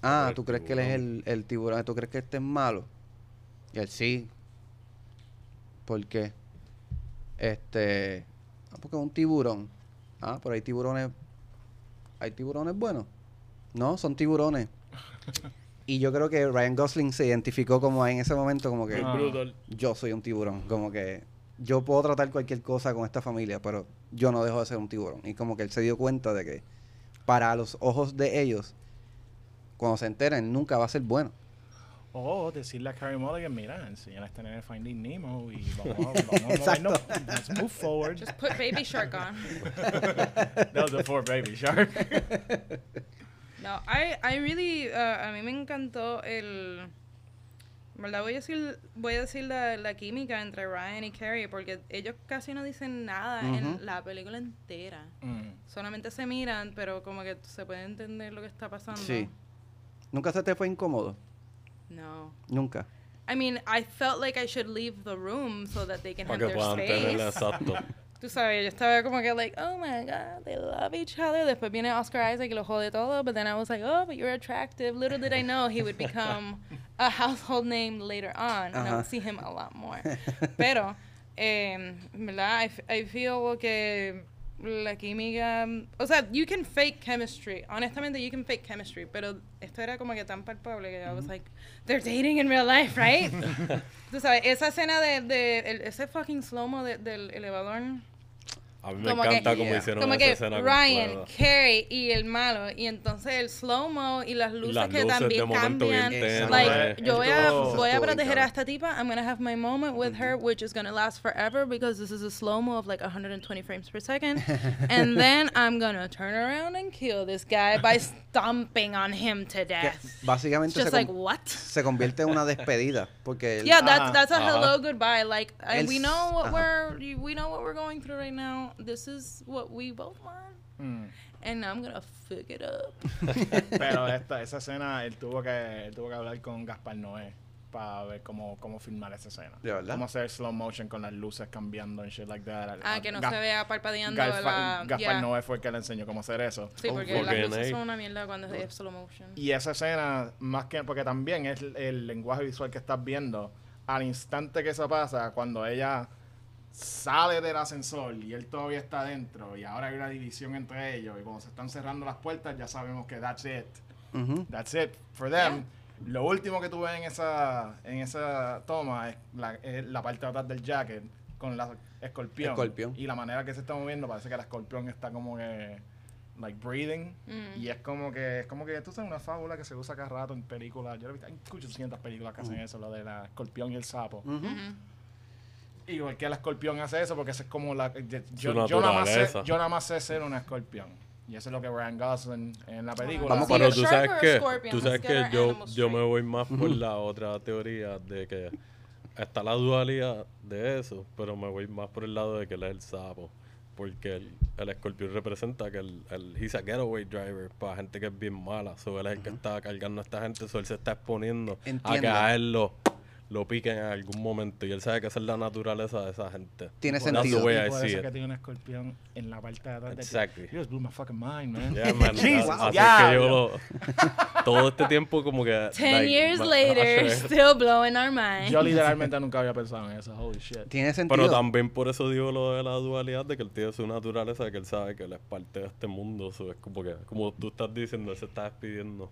ah, ¿tú crees que él es el, el tiburón? ¿Tú crees que este es malo? Y él sí. ¿Por qué? Este, ah, porque es un tiburón. Ah, pero hay tiburones, hay tiburones buenos. No, son tiburones. Y yo creo que Ryan Gosling se identificó como en ese momento como que Ah. Yo soy un tiburón, como que yo puedo tratar cualquier cosa con esta familia, pero yo no dejo de ser un tiburón. Y como que él se dio cuenta de que para los ojos de ellos, cuando se enteren, nunca va a ser bueno. O decirle a Carrie Mulligan, mira, enseñar a este nene Finding Nemo y vamos, a- vamos a movernos. Let's move forward. Just put Baby Shark on. That was before Baby Shark. No, I, I really, uh, a mí me encantó el, ¿verdad? Voy a decir, voy a decir la, la química entre Ryan y Carrie porque ellos casi no dicen nada Ujú. en la película entera. Mm. Solamente se miran, pero como que se puede entender lo que está pasando. Sí. ¿Nunca se te fue incómodo? No. Nunca. I mean, I felt like I should leave the room so that they can Para have their tener space. exacto. Tú sabes, yo estaba como que like, oh my god, they love each other. Después viene Oscar Isaac y lo jode todo. But then I was like, oh, but you're attractive. Little did I know he would become a household name later on. And I Ajá. would see him a lot more. Pero, eh, ¿verdad? I, f- I feel que la química... O sea, you can fake chemistry. Honestamente, you can fake chemistry. Pero esto era como que tan palpable que I was like, they're dating in real life, right? Tú sabes, esa escena de, de el- ese fucking slow-mo de- del elevador. A mí me Como que- encanta cómo Yeah. hicieron Como esa que escena Ryan. Carrie y el malo. Y entonces el slow-mo y las luces Las que luces también de momento bien cambian. tenues. Like, Esto- yo voy a, voy a bien proteger a esta tipa. I'm gonna have my moment with her, which is gonna last forever because this is a slow-mo of like 120 frames per second. and then I'm gonna turn around and kill this guy by stomping on him to Que death. básicamente Just se, like, what? se convierte en una despedida. Porque él- Yeah, that's that's a hello goodbye. Like El we know what we're we know what we're going through right now. This is what we both want, Mm. and I'm gonna fuck it up. Pero esta, esa escena, él tuvo que, él tuvo que hablar con Gaspar Noé para ver cómo, cómo filmar esa escena. ¿De verdad? Cómo hacer slow motion con las luces cambiando and shit like that. Ah, que no Ga- se vea parpadeando Gaspar, la. Gaspar yeah. Noé fue el que le enseñó cómo hacer eso. Sí, Oh, porque porque las en luces ahí- son una mierda cuando es slow motion. Y esa escena, más que porque también es el, el lenguaje visual que estás viendo, al instante que eso pasa, cuando ella sale del ascensor y él todavía está adentro, y ahora hay una división entre ellos, y cuando se están cerrando las puertas, ya sabemos que that's it. Ujú. That's it for them. Lo último que tú ves en esa, en esa toma es la, es la parte de atrás del jacket con la escorpión. Escorpión. Y la manera que se está moviendo parece que la escorpión está como que like breathing. Mm. Y es como que, es como que tú sabes una fábula que se usa cada rato en películas. Yo he visto, hay 800 películas que hacen eso, lo de la escorpión y el sapo. Ujú. Y la escorpión hace eso, porque eso es como la. Yo, yo nada más sé, yo nada más sé ser una escorpión. Y eso es lo que Ryan Gosling en la película. Vamos Pero tú sabes que, tú sabes que yo, yo me voy más por la otra teoría de que está la dualidad de eso, pero me voy más por el lado de que él es el sapo. Porque el, el escorpión representa que el, el he's a getaway driver para gente que es bien mala. So, él es el que está cargando a esta gente, so, él se está exponiendo Entiendo. a él lo, piquen en algún momento. Y él sabe que esa es la naturaleza de esa gente. Tiene sentido. way I see it. que tiene un escorpión en la parte de atrás Exactly. You just blew my fucking mind, man. Yeah, man. Jesus, Así ya. que yo lo, todo este tiempo como que... Ten like, years later, still blowing our mind. Yo literalmente nunca había pensado en eso. Holy shit. Tiene sentido. Pero también por eso digo lo de la dualidad, de que él tiene su naturaleza, de que él sabe que él es parte de este mundo. So, es como que, como tú estás diciendo, él se está despidiendo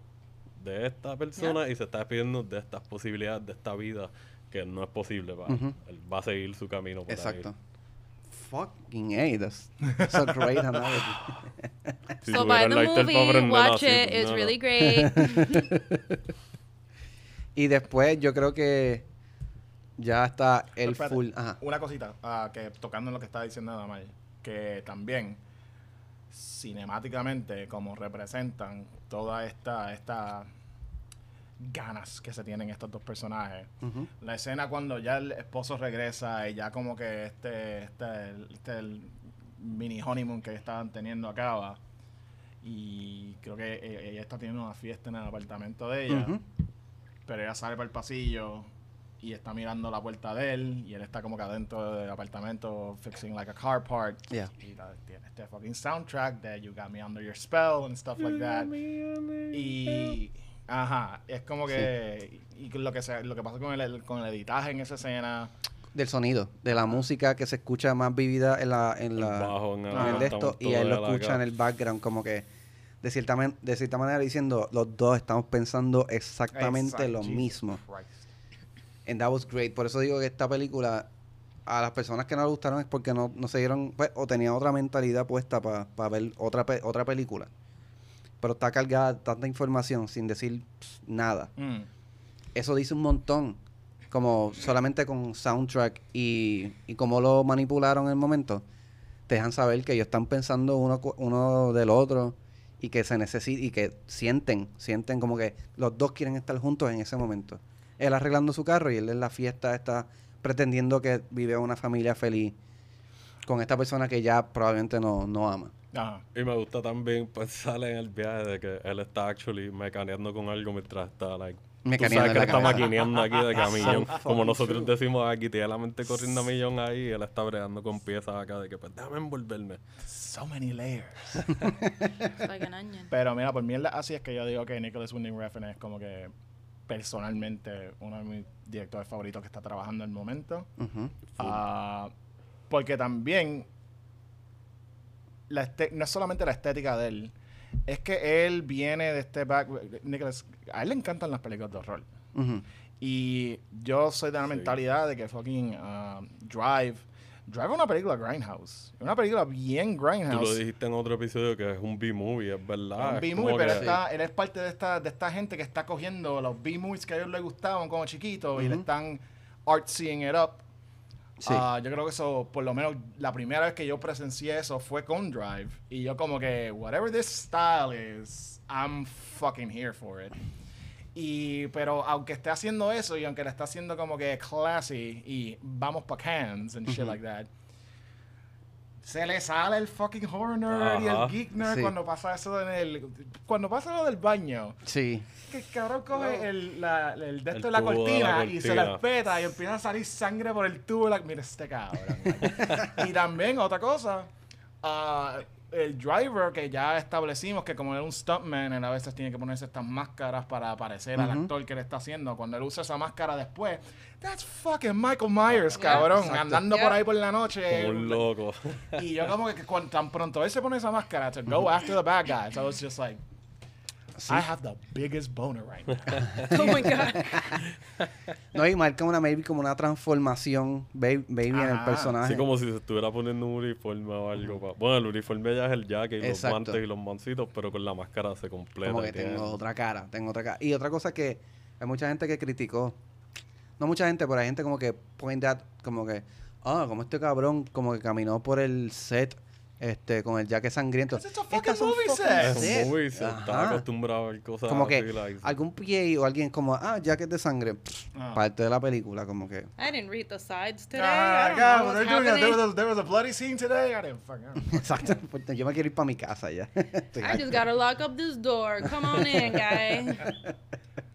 de esta persona y se está despidiendo de estas posibilidades, de esta vida que no es posible para él. Va a seguir su camino por Exacto. ahí. Fucking A, that's, that's a great analogy. Si so el the movie, watch it. It's no, really no. great. y después yo creo que ya está el full. Ajá. Una cosita, ah, que tocando en lo que está diciendo Damar, que también cinemáticamente, como representan toda esta, esta ganas que se tienen estos dos personajes. La escena cuando ya el esposo regresa y ya como que este, este, este el mini honeymoon que estaban teniendo acaba. Y creo que e- ella está teniendo una fiesta en el apartamento de ella. Pero ella sale para el pasillo y está mirando la puerta de él y él está como que adentro del apartamento fixing like a car part. Yeah. Y la- tiene este fucking soundtrack de You Got Me Under Your Spell and stuff like that. Y ajá, es como que y lo que se, lo que pasa con el, con el editaje en esa escena Del sonido, de la música que se escucha más vivida en la en El la bajo en el en el de esto y él lo escucha en el background como que de cierta, man- de cierta manera diciendo, los dos estamos pensando exactamente Exacto, lo Jesus mismo. Christ. And that was great. Por eso digo que esta película, a las personas que no le gustaron es porque no, no se dieron, pues, o tenían otra mentalidad puesta para ver otra, pe- otra película. Pero está cargada de tanta información sin decir pss, nada. Mm. Eso dice un montón. Como solamente con soundtrack y, y cómo lo manipularon en el momento, te dejan saber que ellos están pensando uno, uno del otro y que se necesita y que sienten, sienten como que los dos quieren estar juntos en ese momento. Él arreglando su carro y él en la fiesta está pretendiendo que vive una familia feliz con esta persona que ya probablemente no, no ama. Ajá. Y me gusta también pensar en el viaje de que él está actually mecaneando con algo mientras está, like, tú Mecaneando sabes que él está maquineando aquí de camillón. Como nosotros decimos aquí, tiene la mente corriendo a millón ahí y él está bregando con piezas acá de que, pues, déjame envolverme. So many layers. It's like an onion. Pero mira, por mierda, así es que yo digo que Nicholas Winding Refn es como que personalmente uno de mis directores favoritos que está trabajando en el momento. Ah, porque también la este- no es solamente la estética de él, es que él viene de este back. Nicholas, a él le encantan las películas de horror. Y yo soy de la Sí. mentalidad de que fucking ah, Drive. Drive es una película Grindhouse. Es una película bien Tú lo Grindhouse. dijiste en otro episodio que es un B-movie, es verdad. un B-movie, pero que- está, él es parte de esta, de esta gente que está cogiendo los B-movies que a ellos les gustaban como chiquitos y le están artsying it up. Sí. Ah, yo creo que eso, por lo menos la primera vez que yo presencié eso fue con Drive. Y yo como que, whatever this style is, I'm fucking here for it. Y, pero aunque esté haciendo eso y aunque le está haciendo como que classy y vamos pa' cans and shit like that, se le sale el fucking horror nerd y Ajá. el geek nerd Sí. cuando pasa eso en el... Cuando pasa lo del baño. Sí. Que el cabrón coge el, la, el de El esto de la de la cortina y se la cortina. espeta y empieza a salir sangre por el tubo. La, mira este cabrón. y también, otra cosa, ah, el driver que ya establecimos que como es un stuntman, él a veces tiene que ponerse estas máscaras para parecer al actor que le está haciendo. Cuando él usa esa máscara después, that's fucking Michael Myers, cabrón. Exacto. Andando Yeah. por ahí por la noche. Como un loco. Y yo como que cuando tan pronto él se pone esa máscara to go after the bad guys, I was just like, Sí. I have the biggest boner right now. Oh my god. No, y marca una maybe como una transformación baby, baby en el personaje. Así como si se estuviera poniendo un uniforme o algo. pa- Bueno, el uniforme ya es el jacket y Exacto. los guantes y los mancitos, pero con la máscara se completa. como que tiene- tengo otra cara, tengo otra cara. Y otra cosa que hay mucha gente que criticó, no mucha gente, pero hay gente como que point that, como que, ah, como este cabrón como que caminó por el set este con el jacket sangriento. It's a Estas fucking son movie fucking set. Es set. un movie, se está Ajá. acostumbrado a ver cosas Como así, que like- algún PA o alguien como, ah, jacket de sangre, pff, Ah. parte de la película, como que. I didn't read the sides today. Ah, I don't God, know when what's they're doing that, there, happening. was a, there was a bloody scene today. I didn't fucking know. Exacto, pues, yo me quiero ir para mi casa ya. Estoy I just gotta lock up this door. Come on in, guy.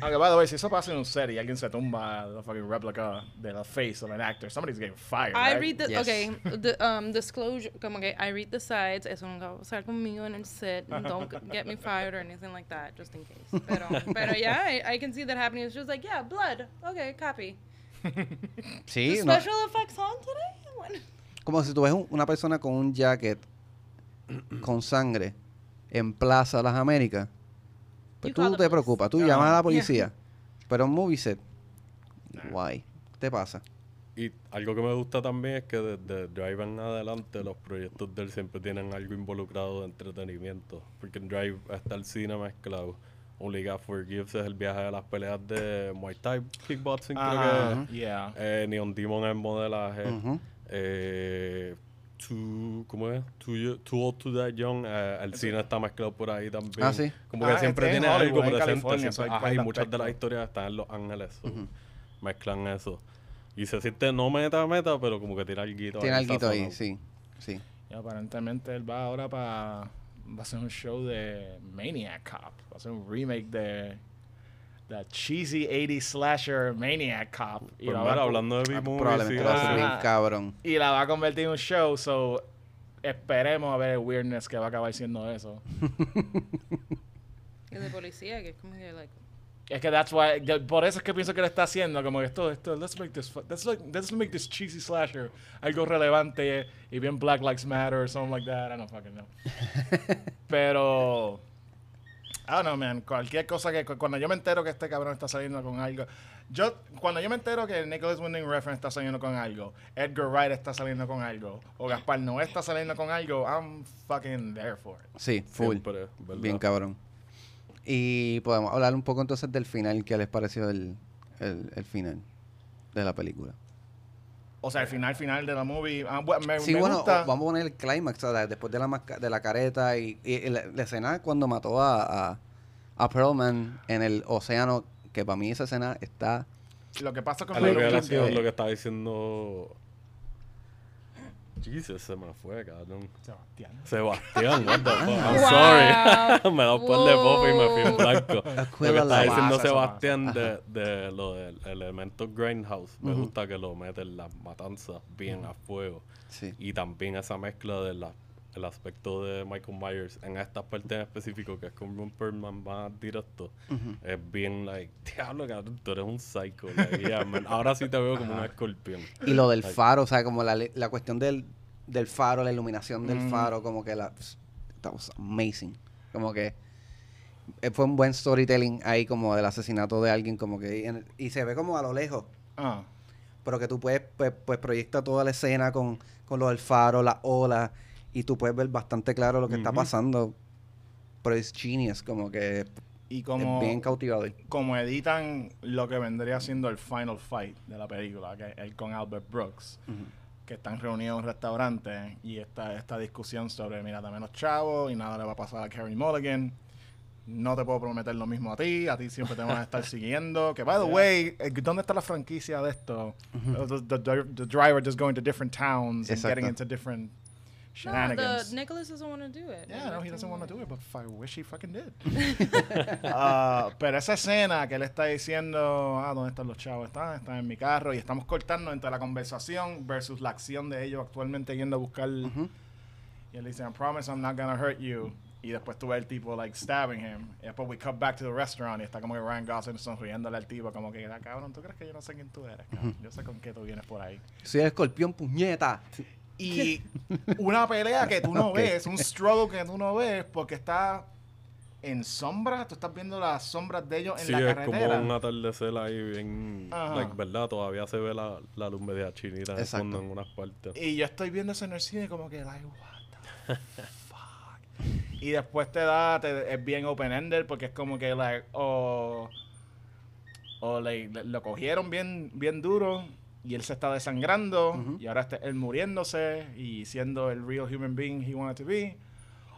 Okay, by the way, si eso pasa en un set y alguien se tumba la fucking replica de la face of an actor, somebody's getting fired, I right? read the Yes. okay, the um disclosure como que I read the sides, eso nunca va a pasar conmigo en el set. Don't get me fired or anything like that, just in case. Pero pero yeah, I, I can see that happening. It's just like, yeah, blood. Okay, copy. Sí, The no, special effects on today? What? como si tú ves un- una persona con un jacket con sangre en Plaza Las Américas, pues tú te preocupas, tú llamas a la policía. Pero un movie set, guay, ¿qué te pasa? Y algo que me gusta también es que desde Drive en adelante los proyectos de él siempre tienen algo involucrado de entretenimiento. Porque en Drive está el cine mezclado. Only God Forgives es el viaje de las peleas de Muay Thai, kickboxing Ajá, creo que yeah. es. Eh, Neon Demon es modelaje. Eh, Too, ¿Cómo es? Too, Too Old to Die Young. eh, el cine está mezclado por ahí también. Ah, sí. Como Ah, que siempre este es tiene en algo presente. California, siempre- hay ajá, y muchas de las historias están en Los Ángeles. so. Mezclan eso. Y se siente no meta meta, pero como que tiene algo Tiene algo ahí, sí, sí. Y aparentemente él va ahora para... Va a hacer un show de Maniac Cop. Va a hacer un remake de... The cheesy 80 slasher Maniac Cop. Y la, mira, va a, hablando de B-Movie, Probablemente sí, va a ser sí. bien Ajá. cabrón. y la va a convertir en un show, so... Esperemos a ver el weirdness que va a acabar siendo eso. Es de policía, que es como que, like, Es que that's why, de- por eso es que pienso que le está haciendo como que esto, esto, let's make this, fu- let's, like, let's make this cheesy slasher algo relevante y bien Black Lives Matter or something like that. I don't fucking know. Pero, Don't know, man. Cualquier cosa que, cu- cuando yo me entero que este cabrón está saliendo con algo, yo, cuando yo me entero que Nicholas Winding Refn está saliendo con algo, Edgar Wright está saliendo con algo, o Gaspar Noé está saliendo con algo, I'm fucking there for it. Sí, full. Bien cabrón. Y podemos hablar un poco entonces del final, ¿qué les pareció el, el, el final de la película? O sea, el final final de la movie, ah, me, Sí, me bueno, gusta. o- vamos a poner el clímax, o sea, después de la, masca- de la careta y, y- y la, la escena cuando mató a, a, a Pearlman en el océano, que para mí esa escena está... Lo que pasa con lo que, sido lo que estaba diciendo. Jesus, se me fue, cabrón. Sebastián. Sebastián, what the fuck? I'm Wow. sorry. me da un par de pop y me fui en blanco. Lo que Light. diciendo Sebastián de, de lo del elemento Grindhouse. Me Ujú. gusta que lo meten las matanzas bien a fuego. Sí. Y también esa mezcla del el aspecto de Michael Myers en esta parte en específico, que es con un Perlman más directo, es bien like, diablo, cabrón, tú eres un psycho. like, yeah, man. Ahora sí te veo como un escorpión. Y lo del Like, faro, o sea, como la, la cuestión del, del faro, la iluminación del Mm. faro, como que la... That was amazing. Como que eh, fue un buen storytelling ahí como del asesinato de alguien, como que... en- y se ve como a lo lejos, Ah, pero que tú puedes, pues, pues proyecta toda la escena con, con lo del faro, la ola, y tú puedes ver bastante claro lo que está pasando. Pero es genius, como que y como, es bien cautivador. como editan lo que vendría siendo el final fight de la película, que es con Albert Brooks, que están reunidos en un restaurante y esta, esta discusión sobre, mira, dame los chavos y nada le va a pasar a Carrie Mulligan. No te puedo prometer lo mismo a ti, a ti siempre te van a estar siguiendo. Que, by the way, eh, ¿dónde está la franquicia de esto? Uh, the, the- the driver just going to different towns and Exacto. getting into different No, shenanigans. the Nicholas doesn't want to do it. Yeah, no, he doesn't want to do it, but I wish he fucking did. Ah, pero esa escena que él está diciendo, ah, ¿dónde están los chavos? Están, están en mi carro y estamos cortando entre la conversación versus la acción de ellos actualmente yendo a buscar. Y él dice, I promise I'm not gonna hurt you. Y después tú ves el tipo, like, stabbing him. Y después we cut back to the restaurant y está como que Ryan Gosling sonriéndole al tipo, como que, ah, cabrón, ¿tú crees que yo no sé quién tú eres? cabrón? Yo sé con qué tú vienes por ahí. Soy el escorpión, puñeta. Y una pelea que tú no ves, un struggle que tú no ves porque está en sombra, tú estás viendo las sombras de ellos en Sí, la es carretera. como un atardecer ahí bien, like, ¿verdad? Todavía se ve la, la luz media chinita en fondo en unas partes. Y yo estoy viendo eso en el cine como que, like, what the fuck. Y después te da, te- es bien open-ended porque es como que, like, o, o like, le- lo cogieron bien, bien duro y él se está desangrando Ujú. y ahora está él muriéndose y siendo el real human being he wanted to be.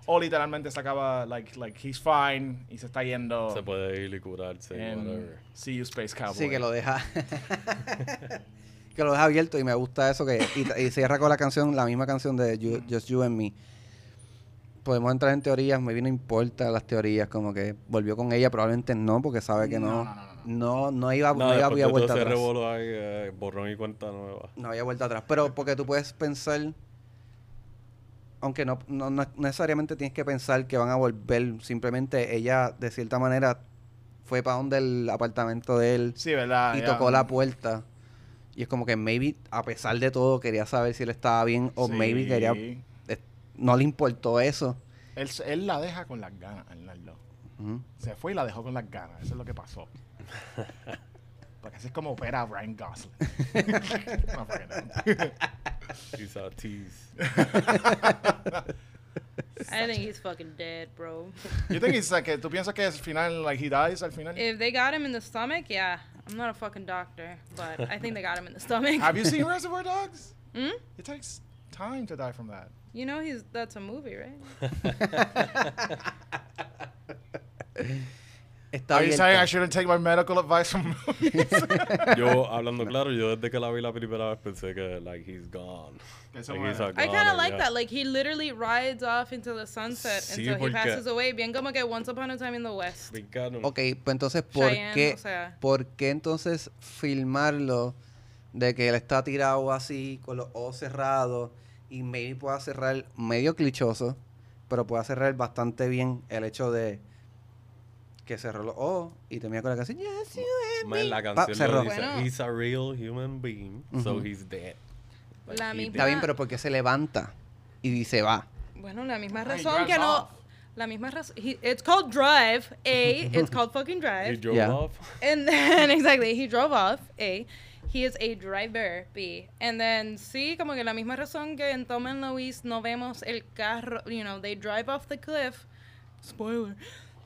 O literalmente se acaba, like, like he's fine y se está yendo Se puede ir y curarse, whatever. See You Space Cowboy. Sí, que lo deja. que lo deja abierto y me gusta eso que y, y cierra con la canción, la misma canción de You- Just You and Me. Podemos entrar en teorías, me no importa las teorías, como que volvió con ella, probablemente no, porque sabe que no, No, no, no, no, no iba, no, iba, había vuelta atrás. ahí, eh, borrón y cuenta nueva. No había vuelta atrás. Pero porque tú puedes pensar, aunque no, no, no necesariamente tienes que pensar que van a volver, simplemente ella de cierta manera fue para donde el apartamento de él Sí, ¿verdad? y Ya. tocó la puerta. Y es como que maybe, a pesar de todo, quería saber si él estaba bien o Sí. maybe quería... no le importó eso. Él, él la deja con las ganas, Arnaldo. Ujú. Se fue y la dejó con las ganas. Eso es lo que pasó. Porque así es como opera Ryan Gosling. no. He's a tease. I think he's fucking dead, bro. You think it's like, ¿Tú piensas que al final, like, he dies al final? If they got him in the stomach, yeah. I'm not a fucking doctor, but I think they got him in the stomach. Have you seen Reservoir Dogs? Hmm? It takes time to die from that. You know he's that's a movie, right? Está Are you saying I shouldn't take my medical advice from movies? Yo, hablando claro, yo desde que la vi la primera vez pensé que, like, he's gone. Like, he's I kind of like yeah. that. Like he literally rides off into the sunset Sí, until he passes away. Bien como que Once Upon a Time in the West. Brincano. Ok, pues entonces, ¿por Cheyenne, qué, o sea. ¿por qué entonces filmarlo de que él está tirado así, con los ojos cerrados, y maybe pueda cerrar medio clichoso, pero pueda cerrar bastante bien el hecho de que cerró los ojos y termina con la canción Yes, you and me. Man, la Pa, canción cerró. dice, Bueno. he's a real human being, so Ujú. he's dead. Like, La he misma- Está bien, pero porque se levanta y se va. Bueno, la misma razón que no. La misma razón. It's called Drive. A. It's called fucking He Drive. drove Yeah. off. And then, exactly, he drove off. A. He is a driver. B. And then, sí, como que la misma razón que en Tom and Louise no vemos el carro, you know, they drive off the cliff. Spoiler.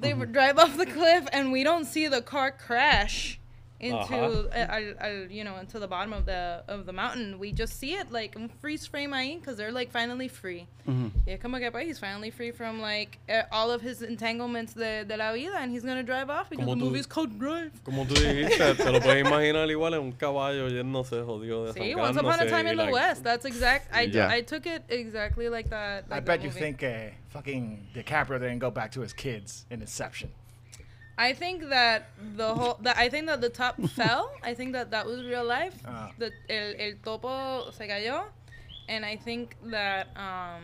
They drive off the cliff and we don't see the car crash into, Ajá. uh, al, al, you know, into the bottom of the of the mountain. We just see it like freeze frame ahí because they're like finally free. Ujú. Yeah, como que pues, he's finally free from like uh, all of his entanglements de, de la vida and he's gonna drive off because the tú- movie's called Drive. Como tú dijiste, te lo puedes imaginar igual en un caballo yéndose jodido de See, once upon a time in the like, West. That's exact. I, Yeah. I took it exactly like that. I bet that you think uh, fucking DiCaprio didn't go back to his kids in Inception. I think that the whole. That I think that the top fell. I think that that was real life. Ah. The el, el topo se cayó, and I think that um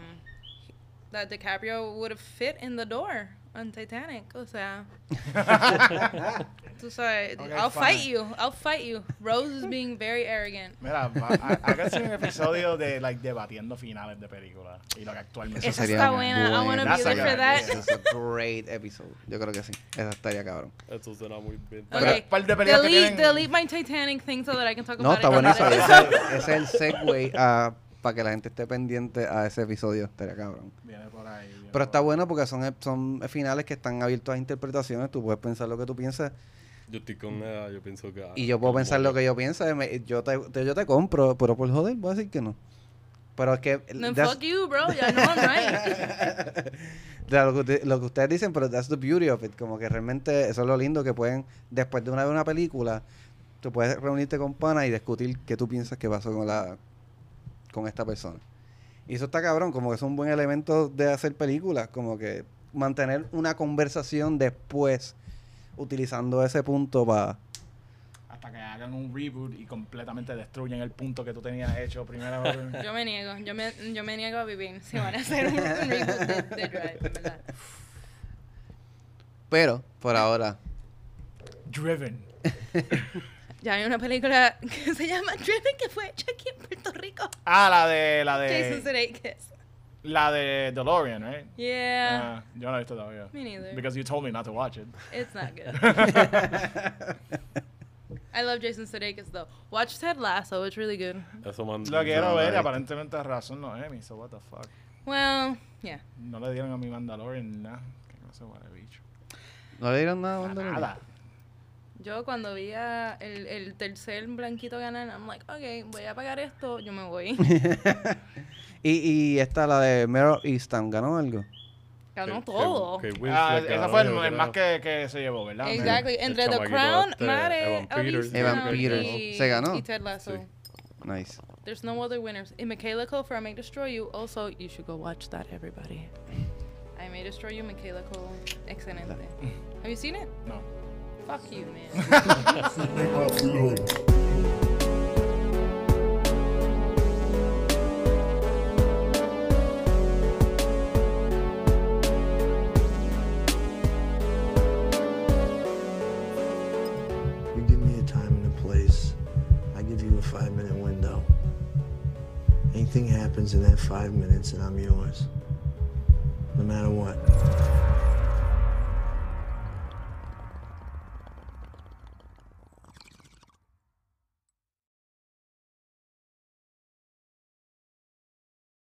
that DiCaprio would have fit in the door on Titanic. O sea, tú sabes, Okay, I'll fine. fight you. I'll fight you. Rose is being very arrogant. Mira, hágase un episodio de like debatiendo finales de películas y lo que actualmente Esa sucede. está buena. I wanna be there for that. That's a great episode. Yo creo que sí. Esa estaría cabrón. Eso suena muy bien. Okay, par de delete, tienen- delete my Titanic thing so that I can talk No, about está it. in buenísimo. another Ese, es el segue a, para que la gente esté pendiente a ese episodio. Estaría cabrón. Viene por ahí. viene Pero por está ahí. bueno porque son, son finales que están abiertos a interpretaciones. Tú puedes pensar lo que tú piensas Yo estoy con ella, yo pienso que... y yo puedo pensar lo que yo pienso. Yo te, te- yo te compro, pero por joder, voy a decir que no. Pero es que. That's- fuck you, bro. Ya no, right. de lo, que, usted- lo que ustedes dicen, pero that's the beauty of it. Como que realmente eso es lo lindo que pueden, después de una vez una película, tú puedes reunirte con pana y discutir qué tú piensas que pasó con la con esta persona. Y eso está cabrón, como que es un buen elemento de hacer películas, como que mantener una conversación después utilizando ese punto para Hasta que hagan un reboot y completamente destruyen el punto que tú tenías hecho primero. Yo me niego. Yo me, yo me niego a vivir si van a hacer un, un reboot de, de Drive, en verdad. pero por ahora Driven. Ya hay una película que se llama Driven que fue hecha aquí en Puerto Rico. Ah, la de la Jason de Sudeikis. la de DeLorean, right? Yeah. Ah, yo no he visto todavía. me neither. Because you told me not to watch it. It's not good. I love Jason Sudeikis though. Watch Ted Lasso. It's really good. Eso man, Lo quiero ver aparentemente razón no Emmy, so what the fuck. Well, yeah. No le dieron a mi Mandalorian nada. Que no sé cuál bicho. no le dieron nada. A Mandalorian? Nada. Yo cuando vi a el, el tercer blanquito ganar, I'm like, okay, voy a pagar esto, yo me voy. y, y esta la de Meryl Easton ganó algo. Ganó todo. Que, que Ah, ese ganó, fue el, más que, que se llevó, ¿verdad? Exactly. Entre The Crown, este, Mare, Evan Peters. Evan Peters. y- Se ganó. y Ted Lasso. Sí. Nice. There's no other winners. And Michaela Cole for I May Destroy You. Also, you should go watch that, everybody. I May Destroy You, Michaela Cole. Excelente. Have you seen it? No. Fuck you, man. You give me a time and a place, I give you a five minute window. Anything happens in that five minutes, and I'm yours. No matter what.